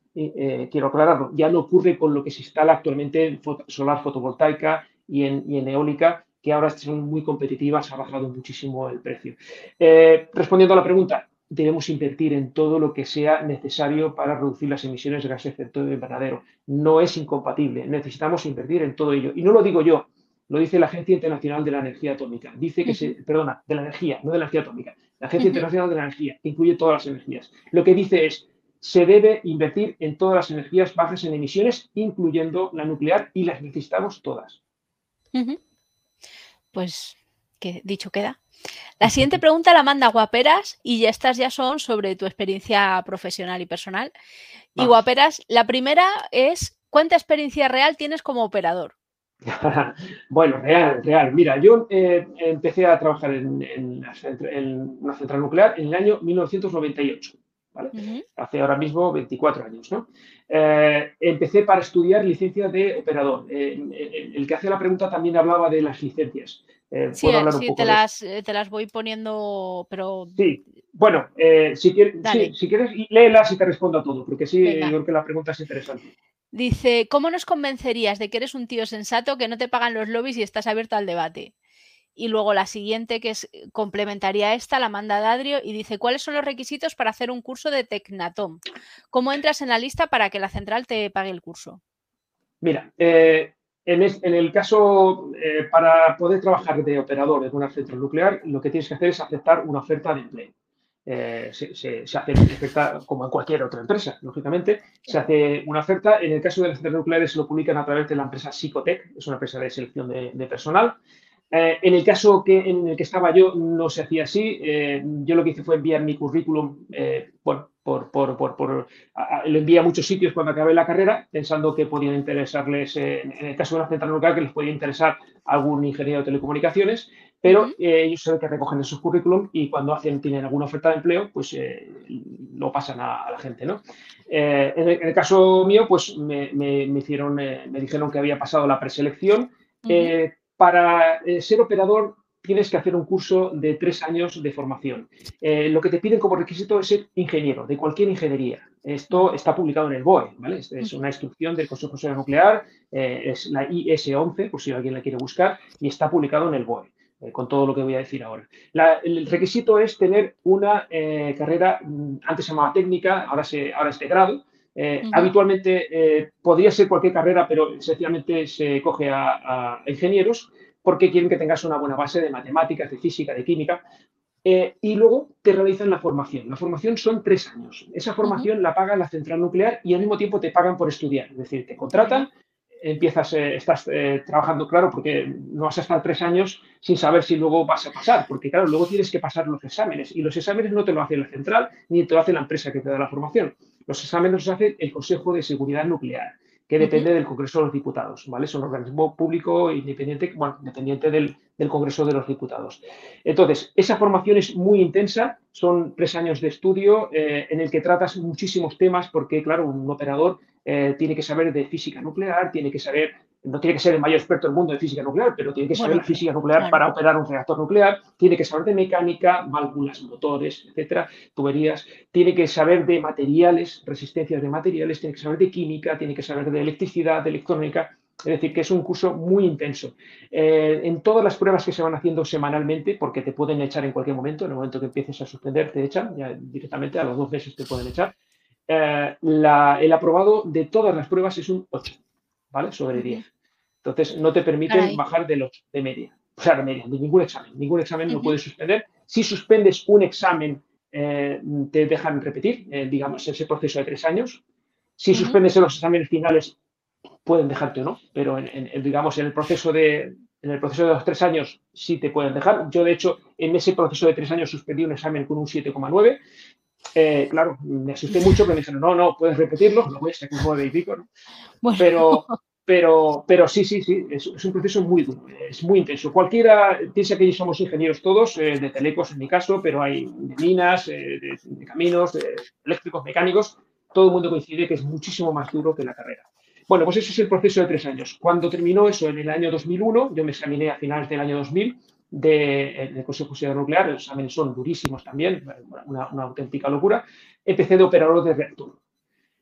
quiero aclararlo, ya no ocurre con lo que se instala actualmente en solar fotovoltaica y en eólica, que ahora son muy competitivas, ha bajado muchísimo el precio. Eh, respondiendo a la pregunta, debemos invertir en todo lo que sea necesario para reducir las emisiones de gases de efecto invernadero. No es incompatible, necesitamos invertir en todo ello. Y no lo digo yo, lo dice la Agencia Internacional de la Energía Atómica. Dice que se, perdona, de la energía, no de la energía atómica. La Agencia Internacional de la Energía, que incluye todas las energías. Lo que dice es, se debe invertir en todas las energías bajas en emisiones, incluyendo la nuclear, y las necesitamos todas pues que dicho queda. La siguiente pregunta la manda Guaperas y ya estas ya son sobre tu experiencia profesional y personal. Y Guaperas, la primera es, ¿cuánta experiencia real tienes como operador? bueno, real, real. Mira, yo eh, empecé a trabajar en, una central nuclear en el año 1998. Hace ahora mismo 24 años, ¿no? Eh, empecé para estudiar licencia de operador. Eh, el que hace la pregunta también hablaba de las licencias. sí, sí te, las, te, las, voy poniendo, pero... Sí, bueno, si, quieres, si quieres, léelas y te respondo a todo, porque sí, creo que la pregunta es interesante. Dice, ¿cómo nos convencerías de que eres un tío sensato, que no te pagan los lobbies y estás abierto al debate? Y luego la siguiente, que es complementaría a esta, la manda Dadrio y dice, ¿cuáles son los requisitos para hacer un curso de Tecnatom? ¿Cómo entras en la lista para que la central te pague el curso? Mira, eh, en, el caso, eh, para poder trabajar de operador en una central nuclear, lo que tienes que hacer es aceptar una oferta de empleo. Eh, se, hace oferta como en cualquier otra empresa, lógicamente. Se hace una oferta. En el caso de las centrales nucleares lo publican a través de la empresa Psicotec, es una empresa de selección de, personal. Eh, en el caso que, en el que estaba yo no se hacía así. Eh, yo lo que hice fue enviar mi currículum, bueno, por, por, por, lo envié a muchos sitios cuando acabé la carrera, pensando que podían interesarles, en el caso de una central nuclear, que les podía interesar algún ingeniero de telecomunicaciones pero eh, ellos saben que recogen esos currículum y cuando hacen, tienen alguna oferta de empleo, pues eh, lo pasan a, la gente, ¿no? Eh, en, el, caso mío, pues me, hicieron, me dijeron que había pasado la preselección. Para ser operador tienes que hacer un curso de tres años de formación. lo que te piden como requisito es ser ingeniero, de cualquier ingeniería. Esto está publicado en el BOE, ¿vale? Es, una instrucción del Consejo de Nuclear, es la IS-11, por si alguien la quiere buscar, y está publicado en el BOE. Eh, con todo lo que voy a decir ahora. el requisito es tener una eh, carrera, mm, antes se llamaba técnica, ahora, se, ahora es de grado. Eh, habitualmente podría ser cualquier carrera, pero esencialmente se coge a, ingenieros porque quieren que tengas una buena base de matemáticas, de física, de química. y luego te realizan la formación. La formación son tres años. Esa formación la paga la central nuclear y al mismo tiempo te pagan por estudiar. Es decir, te contratan empiezas, eh, estás eh, trabajando, claro, porque no vas a estar tres años sin saber si luego vas a pasar, porque claro, luego tienes que pasar los exámenes y los exámenes no te lo hace la central ni te lo hace la empresa que te da la formación. Los exámenes los hace el Consejo de Seguridad Nuclear, que depende del Congreso de los Diputados, ¿vale? Es un organismo público independiente, bueno, dependiente del, Congreso de los Diputados. Entonces, esa formación es muy intensa, son tres años de estudio eh, en el que tratas muchísimos temas, porque claro, un operador eh, tiene que saber de física nuclear, tiene que saber, no tiene que ser el mayor experto del mundo de física nuclear, pero tiene que saber física nuclear para operar un reactor nuclear, tiene que saber de mecánica, válvulas, motores, etcétera, tuberías, tiene que saber de materiales, resistencias de materiales, tiene que saber de química, tiene que saber de electricidad, de electrónica. Es decir, que es un curso muy intenso. Eh, en todas las pruebas que se van haciendo semanalmente, porque te pueden echar en cualquier momento, en el momento que empieces a suspender, te echan, ya directamente a los dos meses te pueden echar. Eh, el aprobado de todas las pruebas es un 8, ¿vale? Sobre 10. Entonces, no te permiten bajar del 8, de media. O sea, de media, de ningún examen. Ningún examen no puedes suspender. Si suspendes un examen, eh, te dejan repetir, eh, digamos, ese proceso de tres años. Si suspendes en los exámenes finales, pueden dejarte o no, pero en, digamos, en el proceso de, en el proceso de los tres años sí te pueden dejar. Yo, de hecho, en ese proceso de tres años suspendí un examen con un 7,9 eh, claro, me asusté mucho, pero me dijeron, no, no, puedes repetirlo, lo voy a sacar un nueve y pico, ¿no? Pero, pero, pero sí, sí, sí, es, un proceso muy duro, es muy intenso. Cualquiera piensa que somos ingenieros todos, eh, de telecos en mi caso, pero hay de minas, eh, de, caminos, de eléctricos, mecánicos, todo el mundo coincide que es muchísimo más duro que la carrera. Bueno, pues ese es el proceso de tres años. Cuando terminó eso en el año 2001, yo me examiné a finales del año 2000, de, del Consejo de Nuclear, los exámenes son durísimos también, una, auténtica locura. Empecé de operador de reactor.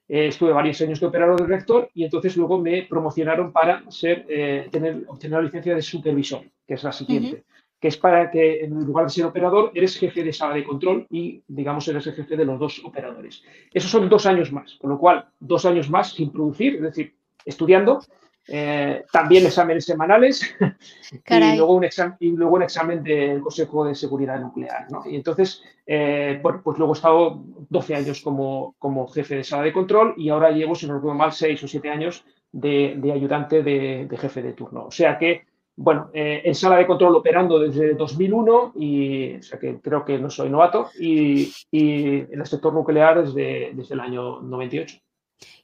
Eh, estuve varios años de operador de reactor y entonces luego me promocionaron para ser, eh, tener, obtener la licencia de supervisor, que es la siguiente, que es para que en lugar de ser operador eres jefe de sala de control y digamos eres el jefe de los dos operadores. Esos son dos años más, con lo cual dos años más sin producir, es decir, estudiando eh, también exámenes semanales y luego, un examen, y luego un examen del Consejo de Seguridad Nuclear. Y entonces, eh, pues luego he estado 12 años como, como jefe de sala de control y ahora llevo, si no recuerdo mal, 6 o 7 años de, ayudante de, jefe de turno. O sea que bueno, eh, en sala de control operando desde 2001, y, o sea que creo que no soy novato, y, en el sector nuclear desde, desde el año 98.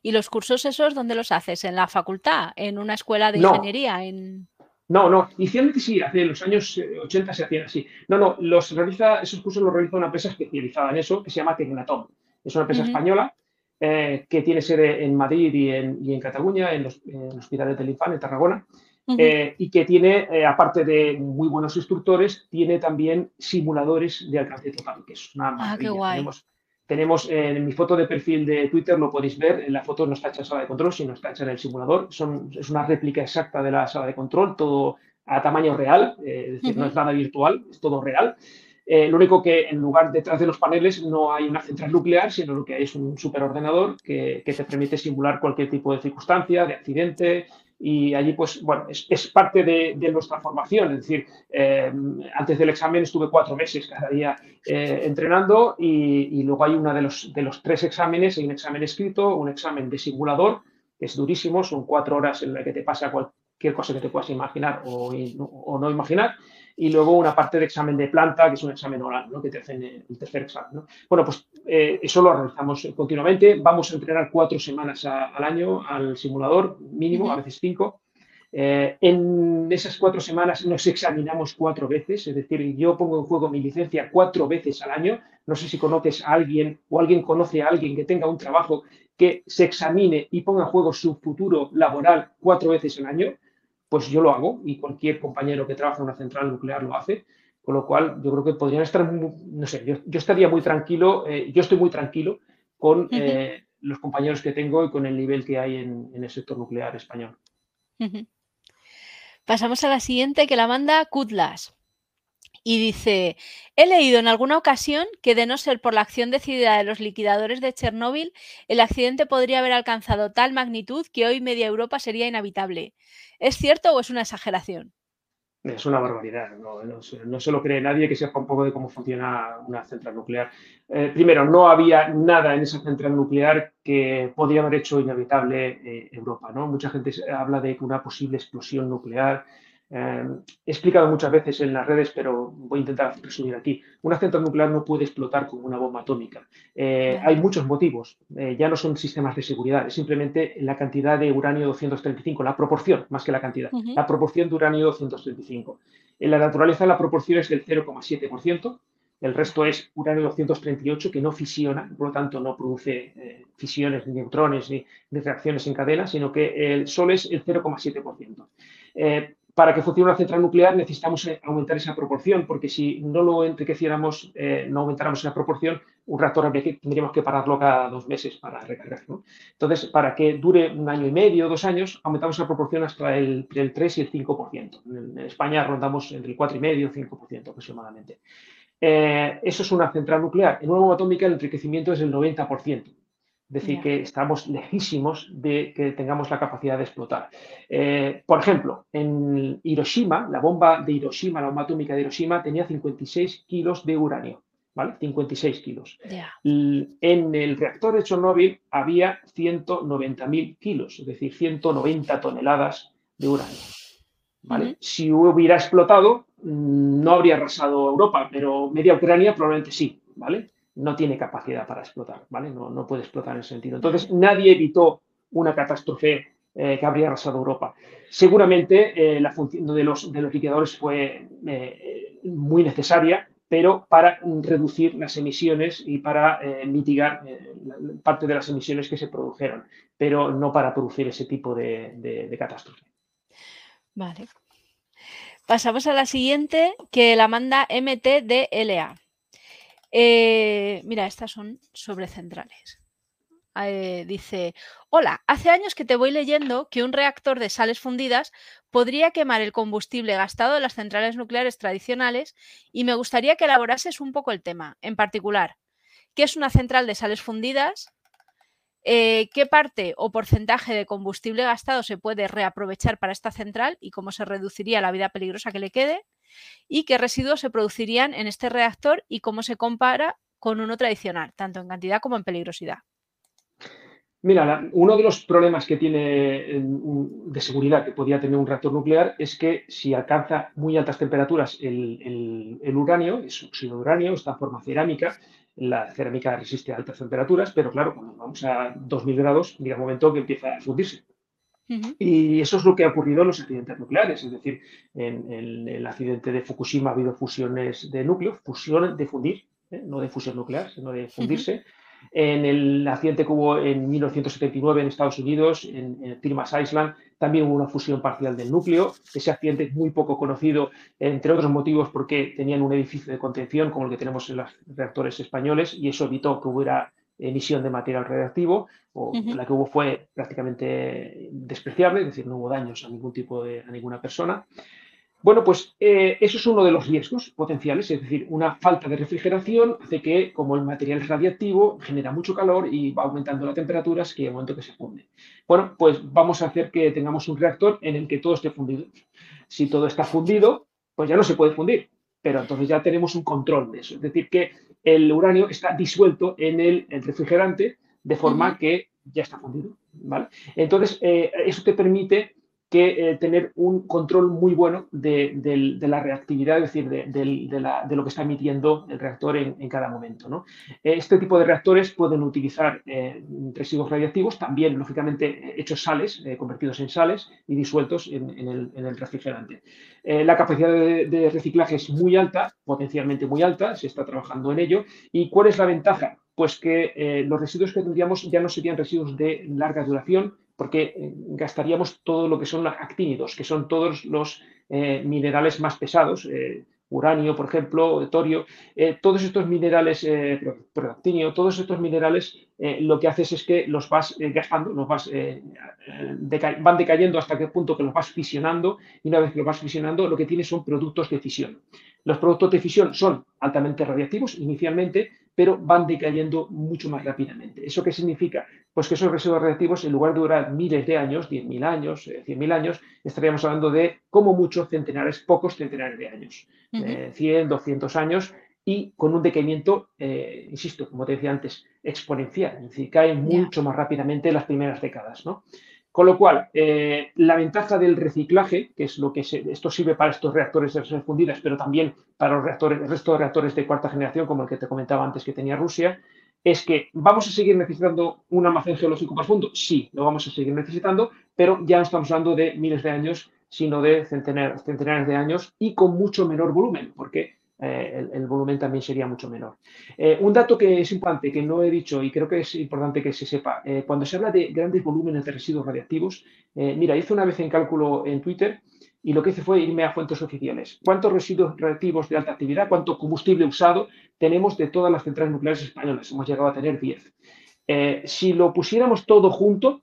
¿Y los cursos esos dónde los haces? ¿En la facultad? ¿En una escuela de ingeniería? En... No, no, inicialmente sí, hace los años 80 eh, se hacían así. No, no, los realiza, esos cursos los realiza una empresa especializada en eso que se llama Tecnatom. Es una empresa española eh, que tiene sede en Madrid y en, Cataluña, en, los, en el Hospital de en Tarragona. Eh, y que tiene, eh, aparte de muy buenos instructores, tiene también simuladores de alcance total, que es una ah, maravilla. Tenemos, en mi foto de perfil de Twitter, lo podéis ver, en la foto no está hecha en sala de control, sino está hecha en el simulador. Son, es una réplica exacta de la sala de control, todo a tamaño real, eh, es decir, no es nada virtual, es todo real. lo único que en lugar detrás de los paneles no hay una central nuclear, sino lo que hay es un superordenador que, que te permite simular cualquier tipo de circunstancia, de accidente, y allí, pues, bueno, es, parte de, nuestra formación. Es decir, eh, antes del examen estuve cuatro meses cada día eh, entrenando y, luego hay uno de los, de los tres exámenes, hay un examen escrito, un examen de simulador, que es durísimo, son cuatro horas en las que te pasa cualquier cosa que te puedas imaginar o, o no imaginar, y luego una parte de examen de planta, que es un examen oral, ¿no? que te hacen el tercer examen. Bueno, pues eh, eso lo realizamos continuamente. Vamos a entrenar cuatro semanas al año al simulador, mínimo, a veces cinco. Eh, en esas cuatro semanas nos examinamos cuatro veces, es decir, yo pongo en juego mi licencia cuatro veces al año. No sé si conoces a alguien o alguien conoce a alguien que tenga un trabajo que se examine y ponga en juego su futuro laboral cuatro veces al año pues yo lo hago y cualquier compañero que trabaja en una central nuclear lo hace. Con lo cual, yo creo que podrían estar, no sé, yo, estaría muy tranquilo, eh, yo estoy muy tranquilo con eh, los compañeros que tengo y con el nivel que hay en, el sector nuclear español. Pasamos a la siguiente que la manda Kutlas. Y dice, he leído en alguna ocasión que de no ser por la acción decidida de los liquidadores de Chernóbil, el accidente podría haber alcanzado tal magnitud que hoy media Europa sería inhabitable. ¿Es cierto o es una exageración? Es una barbaridad, no, se lo cree nadie que sepa un poco de cómo funciona una central nuclear. Eh, primero, no había nada en esa central nuclear que podría haber hecho inhabitable eh, Europa. ¿no? Mucha gente habla de una posible explosión nuclear, eh, he explicado muchas veces en las redes, pero voy a intentar resumir aquí. Una central nuclear no puede explotar como una bomba atómica. Eh, hay muchos motivos. Eh, ya no son sistemas de seguridad, es simplemente la cantidad de uranio 235, la proporción, más que la cantidad, la proporción de uranio 235. En la naturaleza la proporción es del 0,7%. El resto es uranio 238 que no fisiona, por lo tanto no produce fisiones, ni neutrones, ni, reacciones en cadena, sino que el Sol es el 0,7% para que funcione una central nuclear necesitamos eh, aumentar esa proporción, porque si no lo enriqueciéramos, eh, no aumentáramos esa proporción, un reactor tendríamos que pararlo cada dos meses para recargar. Entonces, para que dure un año y medio, dos años, aumentamos la proporción hasta el, 3 y el 5%. En, España rondamos entre el 4,5 y el 5% aproximadamente. Eh, eso es una central nuclear. En una bomba atómica el enriquecimiento es del 90% decir, que estamos lejísimos de que tengamos la capacidad de explotar. Eh, por ejemplo, en Hiroshima, la bomba de Hiroshima, la bomba atómica de Hiroshima, tenía 56 kilos de uranio. ¿Vale? 56 kilos. En el reactor de Chernobyl había 190.000 kilos, es decir, 190 toneladas de uranio. ¿vale? Si hubiera explotado, mm, no habría arrasado Europa, pero media Ucrania probablemente sí, ¿vale? No tiene capacidad para explotar, ¿vale? No, no puede explotar en ese sentido. Entonces, nadie evitó una catástrofe eh, que habría arrasado Europa. Seguramente eh, la función de los, de los liquidadores fue eh, muy necesaria, pero para reducir las emisiones y para mitigar parte de las emisiones que se produjeron, pero no para producir ese tipo de, de catástrofe. Vale. Pasamos a la siguiente, que la manda MTDLA. Eh, mira, estas son sobre centrales. Eh, dice, hola, hace años que te voy leyendo que un reactor de sales fundidas podría quemar el combustible gastado de las centrales nucleares tradicionales y me gustaría que elaborases un poco el tema. En particular, ¿qué es una central de sales fundidas? Eh, ¿Qué parte o porcentaje de combustible gastado se puede reaprovechar para esta central y cómo se reduciría la vida peligrosa que le quede? Y qué residuos se producirían en este reactor y cómo se compara con uno tradicional, tanto en cantidad como en peligrosidad. Mira, uno de los problemas que tiene de seguridad que podría tener un reactor nuclear es que si alcanza muy altas temperaturas el, uranio, es óxido de uranio, está en forma cerámica, la cerámica resiste a altas temperaturas, pero claro, cuando vamos a 2000 grados, llega un momento que empieza a fundirse. Y eso es lo que ha ocurrido en los accidentes nucleares, es decir, en, el accidente de Fukushima ha habido fusiones de núcleo, fusión de fundir, ¿eh? no de fusión nuclear, sino de fundirse. En el accidente que hubo en 1979 en Estados Unidos, en, en Tyrmas Island, también hubo una fusión parcial del núcleo. Ese accidente es muy poco conocido, entre otros motivos, porque tenían un edificio de contención como el que tenemos en los reactores españoles y eso evitó que hubiera emisión de material radiactivo, o la que hubo fue prácticamente despreciable, es decir, no hubo daños a ningún tipo de, a ninguna persona. Bueno, pues eh, eso es uno de los riesgos potenciales, es decir, una falta de refrigeración hace que, como el material es radiactivo, genera mucho calor y va aumentando la temperatura hasta que un momento que se funde. Bueno, pues vamos a hacer que tengamos un reactor en el que todo esté fundido. Si todo está fundido, pues ya no se puede fundir, pero entonces ya tenemos un control de eso. Es decir, que el uranio está disuelto en el, refrigerante de forma que ya está fundido. ¿vale? Entonces, eh, eso te permite que eh, tener un control muy bueno de, la reactividad, es decir, de, lo que está emitiendo el reactor en, cada momento. Este tipo de reactores pueden utilizar eh, residuos radiactivos, también, lógicamente, hechos sales, eh, convertidos en sales y disueltos en, el, refrigerante. la capacidad de, reciclaje es muy alta, potencialmente muy alta, se está trabajando en ello. ¿Y cuál es la ventaja? Pues que los residuos que tendríamos ya no serían residuos de larga duración, porque eh, gastaríamos todo lo que son los actínidos, que son todos los eh, minerales más pesados, eh, uranio, por ejemplo, torio, todos estos minerales, actinio, todos estos minerales lo que haces es que los vas gastando, los vas, van decayendo hasta qué punto que los vas fisionando y una vez que los vas fisionando lo que tienes son productos de fisión. Los productos de fisión son altamente radiactivos inicialmente, pero van decayendo mucho más rápidamente. ¿Eso qué significa? Pues que esos residuos radiactivos, en lugar de durar miles de años, 10.000 años, 100.000 eh, años, estaríamos hablando de, como mucho, centenares, pocos centenares de años, 100, 200 eh, años, y con un decaimiento, eh, insisto, como te decía antes, exponencial, es decir, cae mucho más rápidamente en las primeras décadas. ¿no? Con lo cual, eh, la ventaja del reciclaje, que es lo que esto sirve para estos reactores de reservas fundidas, pero también para los reactores, el resto de reactores de cuarta generación, como el que te comentaba antes que tenía Rusia, es que vamos a seguir necesitando un almacén geológico profundo. Sí, lo vamos a seguir necesitando, pero ya no estamos hablando de miles de años, sino de centenares, centenares de años y con mucho menor volumen, porque eh, el, volumen también sería mucho menor. Eh, un dato que es importante, que no he dicho y creo que es importante que se sepa, eh, cuando se habla de grandes volúmenes de residuos radiactivos, mira, hice una vez en cálculo en Twitter y lo que hice fue irme a fuentes oficiales. ¿Cuántos residuos radiactivos de alta actividad, cuánto combustible usado tenemos de todas las centrales nucleares españolas? Hemos llegado a tener 10. si lo pusiéramos todo junto,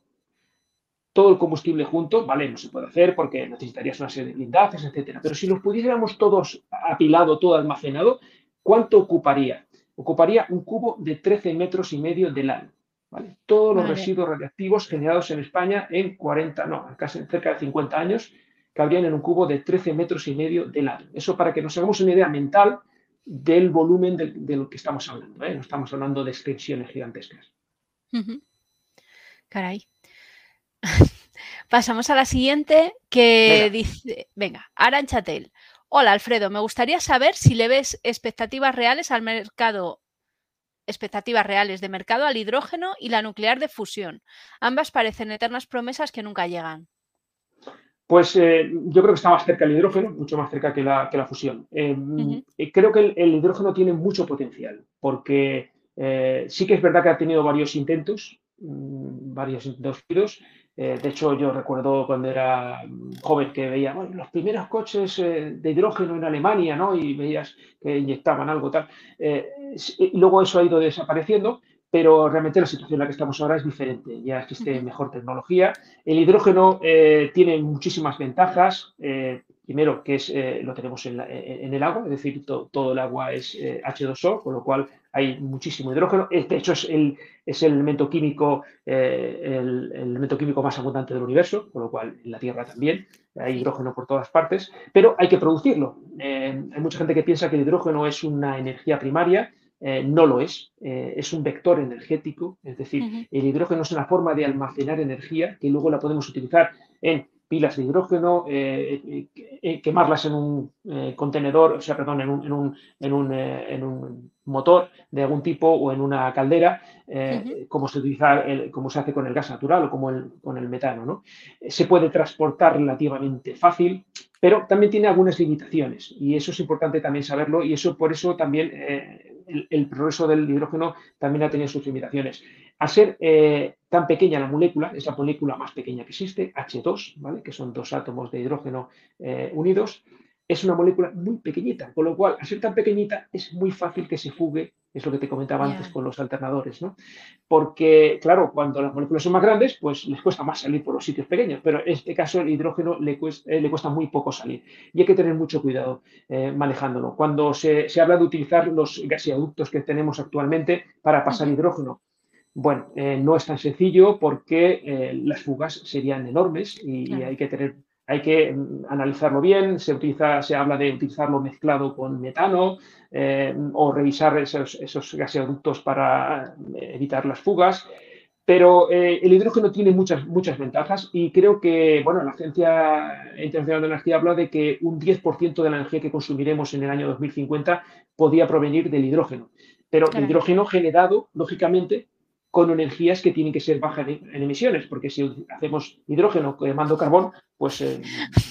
todo el combustible junto, vale, no se puede hacer porque necesitarías una serie de blindajes, etcétera. Pero si los pudiéramos todos apilado, todo almacenado, ¿cuánto ocuparía? Ocuparía un cubo de 13 metros y medio de lado. ¿vale? Todos los residuos radiactivos generados en España en 40, no, casi cerca de 50 años, cabrían en un cubo de 13 metros y medio de lado. Eso para que nos hagamos una idea mental del volumen de, lo que estamos hablando. ¿eh? No estamos hablando de extensiones gigantescas. Caray. Pasamos a la siguiente que dice, venga, Aranchatel. Hola Alfredo, me gustaría saber si le ves expectativas reales al mercado, expectativas reales de mercado al hidrógeno y la nuclear de fusión. Ambas parecen eternas promesas que nunca llegan. Pues eh, yo creo que está más cerca el hidrógeno, mucho más cerca que la, que la fusión. Em, creo que el, hidrógeno tiene mucho potencial, porque eh, sí que es verdad que ha tenido varios intentos, mm, varios intentos eh, de hecho, yo recuerdo cuando era joven que veía los primeros coches eh, de hidrógeno en Alemania, ¿no? Y veías que inyectaban algo tal. Eh, y luego eso ha ido desapareciendo, pero realmente la situación en la que estamos ahora es diferente. Ya existe mejor tecnología. El hidrógeno tiene muchísimas ventajas. primero, que es, lo tenemos en, el agua, es decir, todo el agua es H2O, con lo cual hay muchísimo hidrógeno. De hecho, es el, es el elemento químico, eh, el, elemento químico más abundante del universo, con lo cual en la Tierra también hay hidrógeno por todas partes, pero hay que producirlo. Eh, hay mucha gente que piensa que el hidrógeno es una energía primaria. no lo es, es un vector energético, es decir, el hidrógeno es una forma de almacenar energía que luego la podemos utilizar en pilas de hidrógeno, eh, eh, eh, quemarlas en un contenedor, o sea, perdón, en un, en un, en un, en un motor de algún tipo o en una caldera, como, se utiliza como se hace con el gas natural o como con el metano. ¿no? Se puede transportar relativamente fácil, pero también tiene algunas limitaciones y eso es importante también saberlo y eso por eso también el, progreso del hidrógeno también ha tenido sus limitaciones. Al ser eh, tan pequeña la molécula, es la molécula más pequeña que existe, H2, ¿vale? que son dos átomos de hidrógeno eh, unidos, es una molécula muy pequeñita, con lo cual, al ser tan pequeñita, es muy fácil que se fugue, es lo que te comentaba antes con los alternadores, ¿no? Porque, claro, cuando las moléculas son más grandes, pues les cuesta más salir por los sitios pequeños, pero en este caso el hidrógeno le cuesta, eh, le cuesta muy poco salir y hay que tener mucho cuidado eh, manejándolo. Cuando se, habla de utilizar los gaseoductos que tenemos actualmente para pasar hidrógeno, bueno, eh, no es tan sencillo porque las fugas serían enormes y, y hay que tener hay que mm, analizarlo bien, se, utiliza, se habla de utilizarlo mezclado con metano eh, o revisar esos, gaseoductos para eh, evitar las fugas. Pero eh, el hidrógeno tiene muchas, muchas ventajas y creo que, bueno, la Agencia Internacional de Energía habla de que un 10% de la energía que consumiremos en el año 2050 podía provenir del hidrógeno. Pero el hidrógeno generado, lógicamente, con energías que tienen que ser bajas en, emisiones, porque si hacemos hidrógeno quemando carbón, pues eh,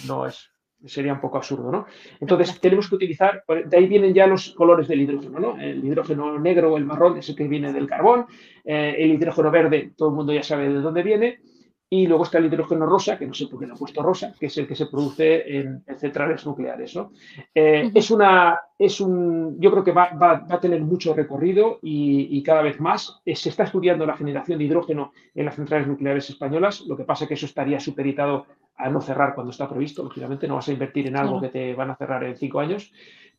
no es, sería un poco absurdo, ¿no? Entonces tenemos que utilizar, de ahí vienen ya los colores del hidrógeno, ¿no? El hidrógeno negro o el marrón es el que viene del carbón, eh, el hidrógeno verde, todo el mundo ya sabe de dónde viene, y luego está el hidrógeno rosa, que no sé por qué lo he puesto rosa, que es el que se produce en, centrales nucleares. ¿no? Eh, es una, es un, yo creo que va, va, a tener mucho recorrido y, cada vez más. Eh, se está estudiando la generación de hidrógeno en las centrales nucleares españolas. Lo que pasa es que eso estaría superitado a no cerrar cuando está previsto. Lógicamente, no vas a invertir en algo que te van a cerrar en cinco años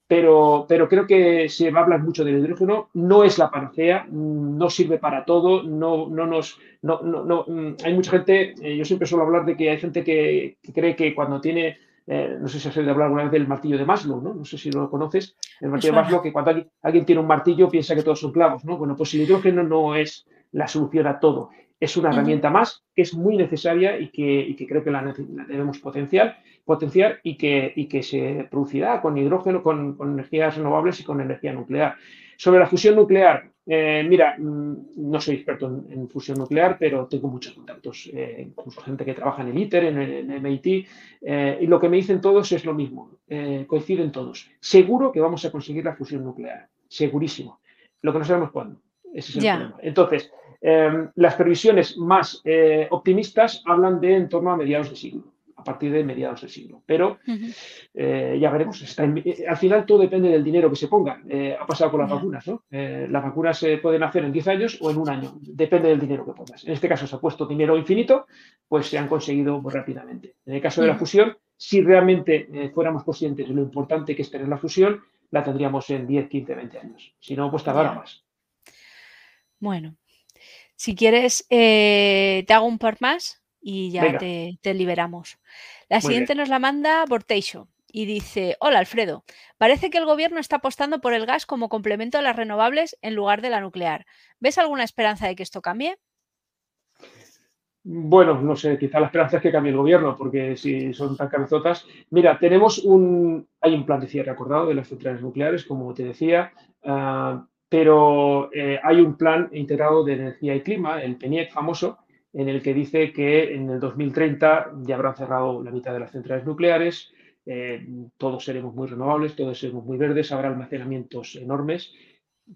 pero, pero creo que se va a hablar mucho del hidrógeno, no es la panacea, no sirve para todo, no, no nos, no, no, mm, hay mucha gente, eh, yo siempre suelo hablar de que hay gente que, cree que cuando tiene, eh, no sé si has oído hablar alguna vez del martillo de Maslow, ¿no? No sé si lo conoces, el martillo de Maslow, que cuando alguien, tiene un martillo piensa que todos son clavos, ¿no? Bueno, pues el hidrógeno no es la solución a todo, es una herramienta más que es muy necesaria y que, y que creo que la, la debemos potenciar potenciar y que, y que se producirá con hidrógeno, con, con, energías renovables y con energía nuclear. Sobre la fusión nuclear, eh, mira, mm, no soy experto en, fusión nuclear, pero tengo muchos contactos, eh, incluso gente que trabaja en el ITER, en el MIT, eh, y lo que me dicen todos es lo mismo, coinciden todos. Seguro que vamos a conseguir la fusión nuclear, segurísimo. Lo que no sabemos cuándo. Ese es el problema. Entonces, las previsiones más optimistas hablan de en torno a mediados de siglo a partir de mediados del siglo. Pero eh, ya veremos. Eh, al final todo depende del dinero que se ponga. Eh, ha pasado con las vacunas, ¿no? las vacunas se pueden hacer en 10 años o en un año. Depende del dinero que pongas. En este caso se ha puesto dinero infinito, pues se han conseguido muy rápidamente. En el caso de la fusión, si realmente fuéramos conscientes de lo importante que es tener la fusión, la tendríamos en 10, 15, 20 años. Si no, pues tardará más. Bueno, si quieres, te hago un par más y ya te, liberamos. La siguiente nos la manda Borteixo y dice, hola Alfredo, parece que el gobierno está apostando por el gas como complemento a las renovables en lugar de la nuclear. ¿Ves alguna esperanza de que esto cambie? Bueno, no sé, quizá la esperanza es que cambie el gobierno, porque si son tan cabezotas. Mira, tenemos un, hay un plan de cierre acordado de las centrales nucleares, como te decía, ah, pero eh, hay un plan integrado de energía y clima, el PENIEC famoso, en el que dice que en el 2030 ya habrán cerrado la mitad de las centrales nucleares, eh, todos seremos muy renovables, todos seremos muy verdes, habrá almacenamientos enormes,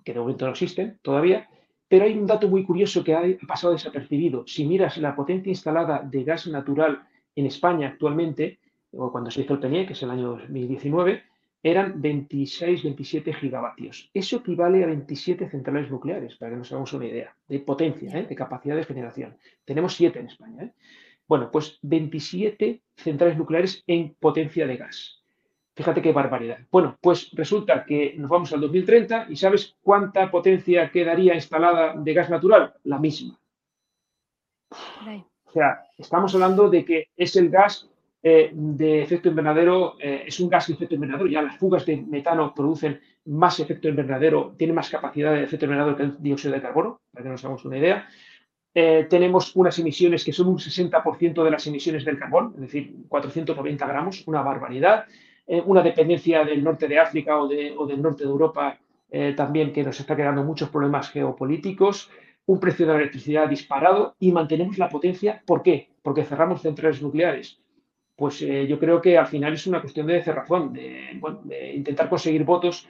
que de momento no existen todavía, pero hay un dato muy curioso que ha pasado desapercibido. Si miras la potencia instalada de gas natural en España actualmente, o cuando se hizo el PNIE, que es el año 2019, eran 26, 27 gigavatios. Eso equivale a 27 centrales nucleares, para que nos hagamos una idea, de potencia, ¿eh? de capacidad de generación. Tenemos 7 en España. ¿eh? Bueno, pues 27 centrales nucleares en potencia de gas. Fíjate qué barbaridad. Bueno, pues resulta que nos vamos al 2030 y ¿sabes cuánta potencia quedaría instalada de gas natural? La misma. O sea, estamos hablando de que es el gas eh, de efecto invernadero, eh, es un gas de efecto invernadero, ya las fugas de metano producen más efecto invernadero, tiene más capacidad de efecto invernadero que el dióxido de carbono, para que nos hagamos una idea. Eh, tenemos unas emisiones que son un 60% de las emisiones del carbón, es decir, 490 gramos, una barbaridad. Una dependencia del norte de África o, del norte de Europa también que nos está creando muchos problemas geopolíticos. Un precio de la electricidad disparado y mantenemos la potencia. ¿Por qué? Porque cerramos centrales nucleares. Pues yo creo que al final es una cuestión de cerrazón, de, de intentar conseguir votos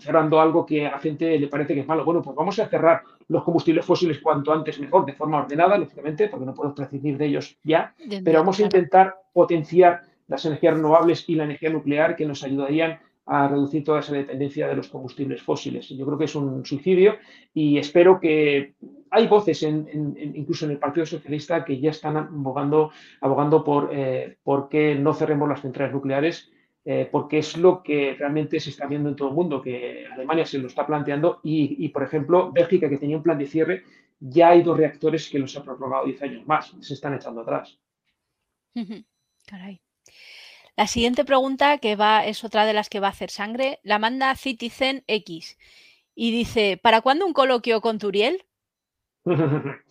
cerrando algo que a la gente le parece que es malo. Bueno, pues vamos a cerrar los combustibles fósiles cuanto antes mejor, de forma ordenada, lógicamente, porque no podemos prescindir de ellos ya, pero vamos a intentar potenciar las energías renovables y la energía nuclear que nos ayudarían a reducir toda esa dependencia de los combustibles fósiles. Yo creo que es un suicidio y espero que hay voces, incluso en el Partido Socialista, que ya están abogando, abogando por, eh, que no cerremos las centrales nucleares eh, porque es lo que realmente se está viendo en todo el mundo, que Alemania se lo está planteando y, por ejemplo, Bélgica, que tenía un plan de cierre, ya hay dos reactores que los ha prorrogado 10 años más, se están echando atrás. Caray. La siguiente pregunta, que va, es otra de las que va a hacer sangre, la manda Citizen X y dice, ¿para cuándo un coloquio con Turiel?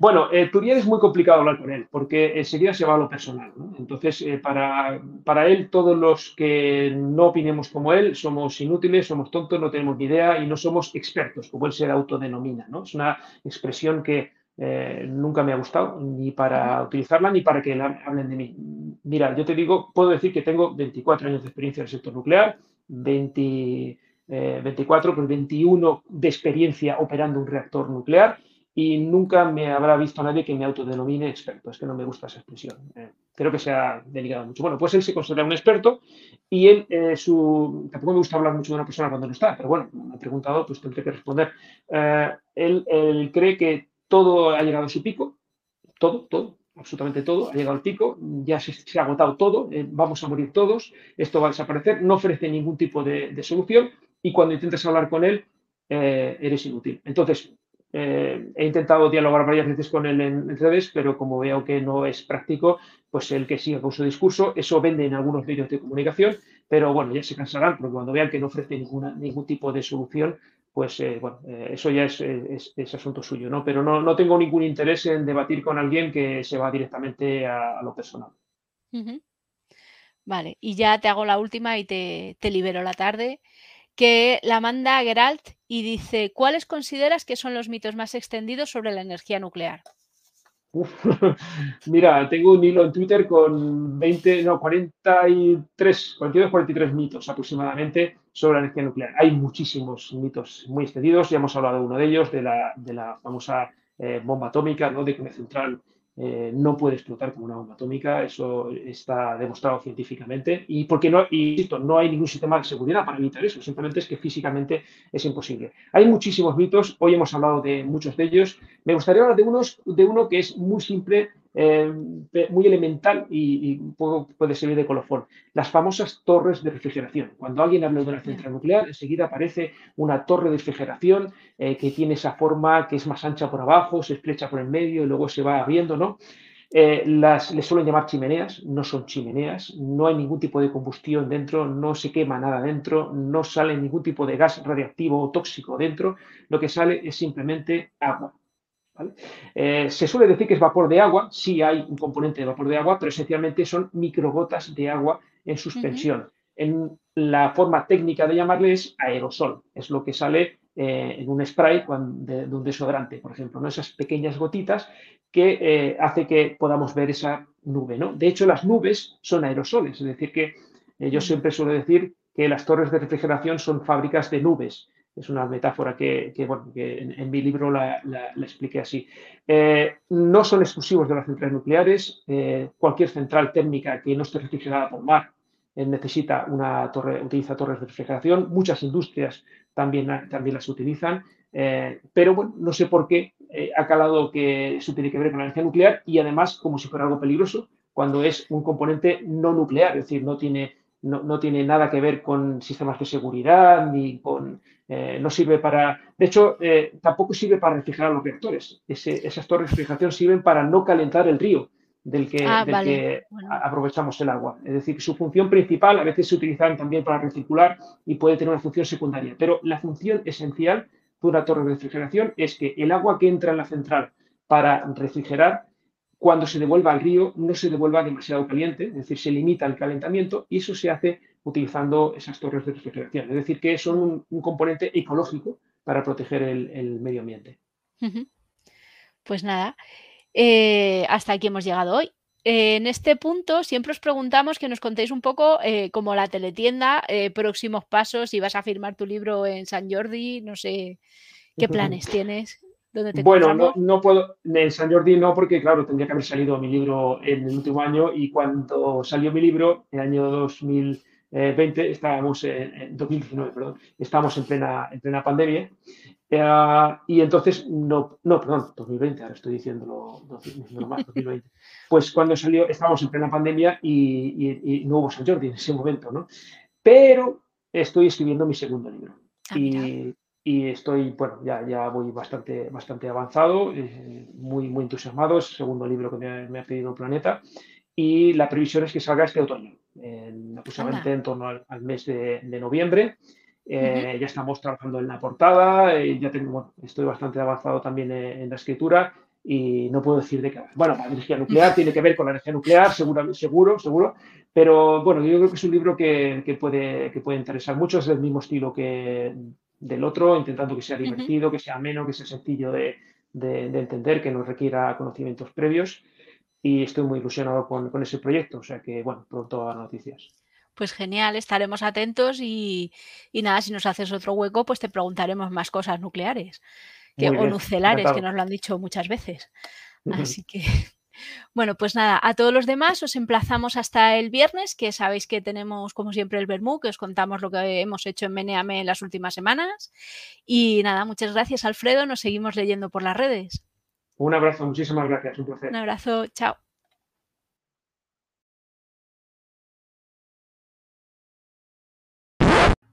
Bueno, eh, Turiel es muy complicado hablar con él porque enseguida se va a lo personal. Entonces, eh, para, para, él, todos los que no opinemos como él somos inútiles, somos tontos, no tenemos ni idea y no somos expertos, como él se autodenomina. ¿no? Es una expresión que eh, nunca me ha gustado, ni para utilizarla ni para que hablen de mí. Mira, yo te digo, puedo decir que tengo 24 años de experiencia en el sector nuclear, 20, 24, pues 21 de experiencia operando un reactor nuclear y nunca me habrá visto nadie que me autodenomine experto. Es que no me gusta esa expresión. Eh, creo que se ha delicado mucho. Bueno, pues él se considera un experto y él, eh, su... tampoco me gusta hablar mucho de una persona cuando no está, pero bueno, me ha preguntado, pues tendré que responder. Eh, él, cree que todo ha llegado a su pico, todo, todo, absolutamente todo, ha llegado al pico, ya se, ha agotado todo, vamos a morir todos, esto va a desaparecer, no ofrece ningún tipo de, solución y cuando intentas hablar con él, eres inútil. Entonces, eh, he intentado dialogar varias veces con él en, redes, pero como veo que no es práctico, pues el que siga con su discurso, eso vende en algunos medios de comunicación, pero bueno, ya se cansarán, porque cuando vean que no ofrece ningún tipo de solución, pues eh, bueno, eh, eso ya es, es, asunto suyo, ¿no? Pero no, no, tengo ningún interés en debatir con alguien que se va directamente a, lo personal. Vale, y ya te hago la última y te, te libero la tarde que la manda Geralt y dice, ¿cuáles consideras que son los mitos más extendidos sobre la energía nuclear? Mira, tengo un hilo en Twitter con 20, no, 43, 42, 43 mitos aproximadamente sobre la energía nuclear. Hay muchísimos mitos muy extendidos, ya hemos hablado de uno de ellos, de la, de la famosa eh, bomba atómica, ¿no? de que central eh, no puede explotar como una bomba atómica, eso está demostrado científicamente, y porque no, y, no hay ningún sistema de seguridad para evitar eso, simplemente es que físicamente es imposible. Hay muchísimos mitos, hoy hemos hablado de muchos de ellos, me gustaría hablar de, unos, de uno que es muy simple eh, muy elemental y, puede servir de colofón. Las famosas torres de refrigeración. Cuando alguien habla de una central nuclear, enseguida aparece una torre de refrigeración eh, que tiene esa forma que es más ancha por abajo, se estrecha por el medio y luego se va abriendo, ¿no? Eh, las les suelen llamar chimeneas, no son chimeneas, no hay ningún tipo de combustión dentro, no se quema nada dentro, no sale ningún tipo de gas radiactivo o tóxico dentro, lo que sale es simplemente agua. Eh, se suele decir que es vapor de agua, sí hay un componente de vapor de agua, pero esencialmente son microgotas de agua en suspensión. En la forma técnica de llamarle es aerosol, es lo que sale eh, en un spray de, un desodorante, por ejemplo, ¿no? esas pequeñas gotitas que eh, hace que podamos ver esa nube. ¿no? De hecho, las nubes son aerosoles, es decir, que yo siempre suelo decir que las torres de refrigeración son fábricas de nubes es una metáfora que, bueno, que en, mi libro la, expliqué así. Eh, no son exclusivos de las centrales nucleares. Eh, cualquier central térmica que no esté refrigerada por mar eh, necesita una torre, utiliza torres de refrigeración. Muchas industrias también, también las utilizan. pero bueno, no sé por qué ha calado que eso tiene que ver con la energía nuclear y además como si fuera algo peligroso cuando es un componente no nuclear, es decir, no tiene no, tiene nada que ver con sistemas de seguridad ni con eh, no sirve para. De hecho, eh, tampoco sirve para refrigerar los reactores. esas torres de refrigeración sirven para no calentar el río. del que, Ah, del vale, que bueno. a- aprovechamos el agua. Es decir, su función principal a veces se utilizan también para recircular y puede tener una función secundaria, pero la función esencial de una torre de refrigeración es que el agua que entra en la central para refrigerar, cuando se devuelva al río, no se devuelva demasiado caliente, es decir, se limita el calentamiento y eso se hace utilizando esas torres de refrigeración. Es decir, que son un, un componente ecológico para proteger el, el medio ambiente. Pues nada, eh, hasta aquí hemos llegado hoy. Eh, en este punto siempre os preguntamos que nos contéis un poco eh, como la teletienda, eh, próximos pasos, si vas a firmar tu libro en San Jordi, no sé qué planes tienes, dónde te Bueno, no, no puedo, en San Jordi no, porque claro, tendría que haber salido mi libro en el último año y cuando salió mi libro, en el año 2020, estábamos en, en 2019, perdón, estábamos en plena, en plena pandemia eh, y entonces, no, no, perdón, 2020, ahora estoy diciéndolo, diciéndolo mal, 2020. Pues cuando salió, estábamos en plena pandemia y, y- y no hubo San Jordi en ese momento, ¿no? Pero estoy escribiendo mi segundo libro Ah, y, y estoy, bueno, ya, ya voy bastante, bastante avanzado, eh, muy, muy entusiasmado. Es el segundo libro que me, me ha pedido Planeta y la previsión es que salga este otoño, en, aproximadamente en torno al, al mes de, de noviembre. Eh, Ya estamos trabajando en la portada, eh, ya tengo, bueno, estoy bastante avanzado también en, en la escritura y no puedo decir de qué. Bueno, la energía nuclear tiene que ver con la energía nuclear, seguro, seguro, seguro. Pero bueno, yo creo que es un libro que, que puede, que puede interesar mucho, es del mismo estilo que del otro, intentando que sea divertido, que sea ameno, que sea sencillo de, de- de entender, que no requiera conocimientos previos. Y estoy muy ilusionado con, con ese proyecto, o sea que, bueno, pronto habrá noticias. Pues genial, estaremos atentos y, y nada, si nos haces otro hueco, pues te preguntaremos más cosas nucleares que, o nucelares, que nos lo han dicho muchas veces. Así que, bueno, pues nada, a todos los demás os emplazamos hasta el viernes, que sabéis que tenemos, como siempre, el Bermú, que os contamos lo que hemos hecho en Meneame en las últimas semanas. Y nada, muchas gracias, Alfredo. Nos seguimos leyendo por las redes. Un abrazo, muchísimas gracias, un placer. Un abrazo, chao.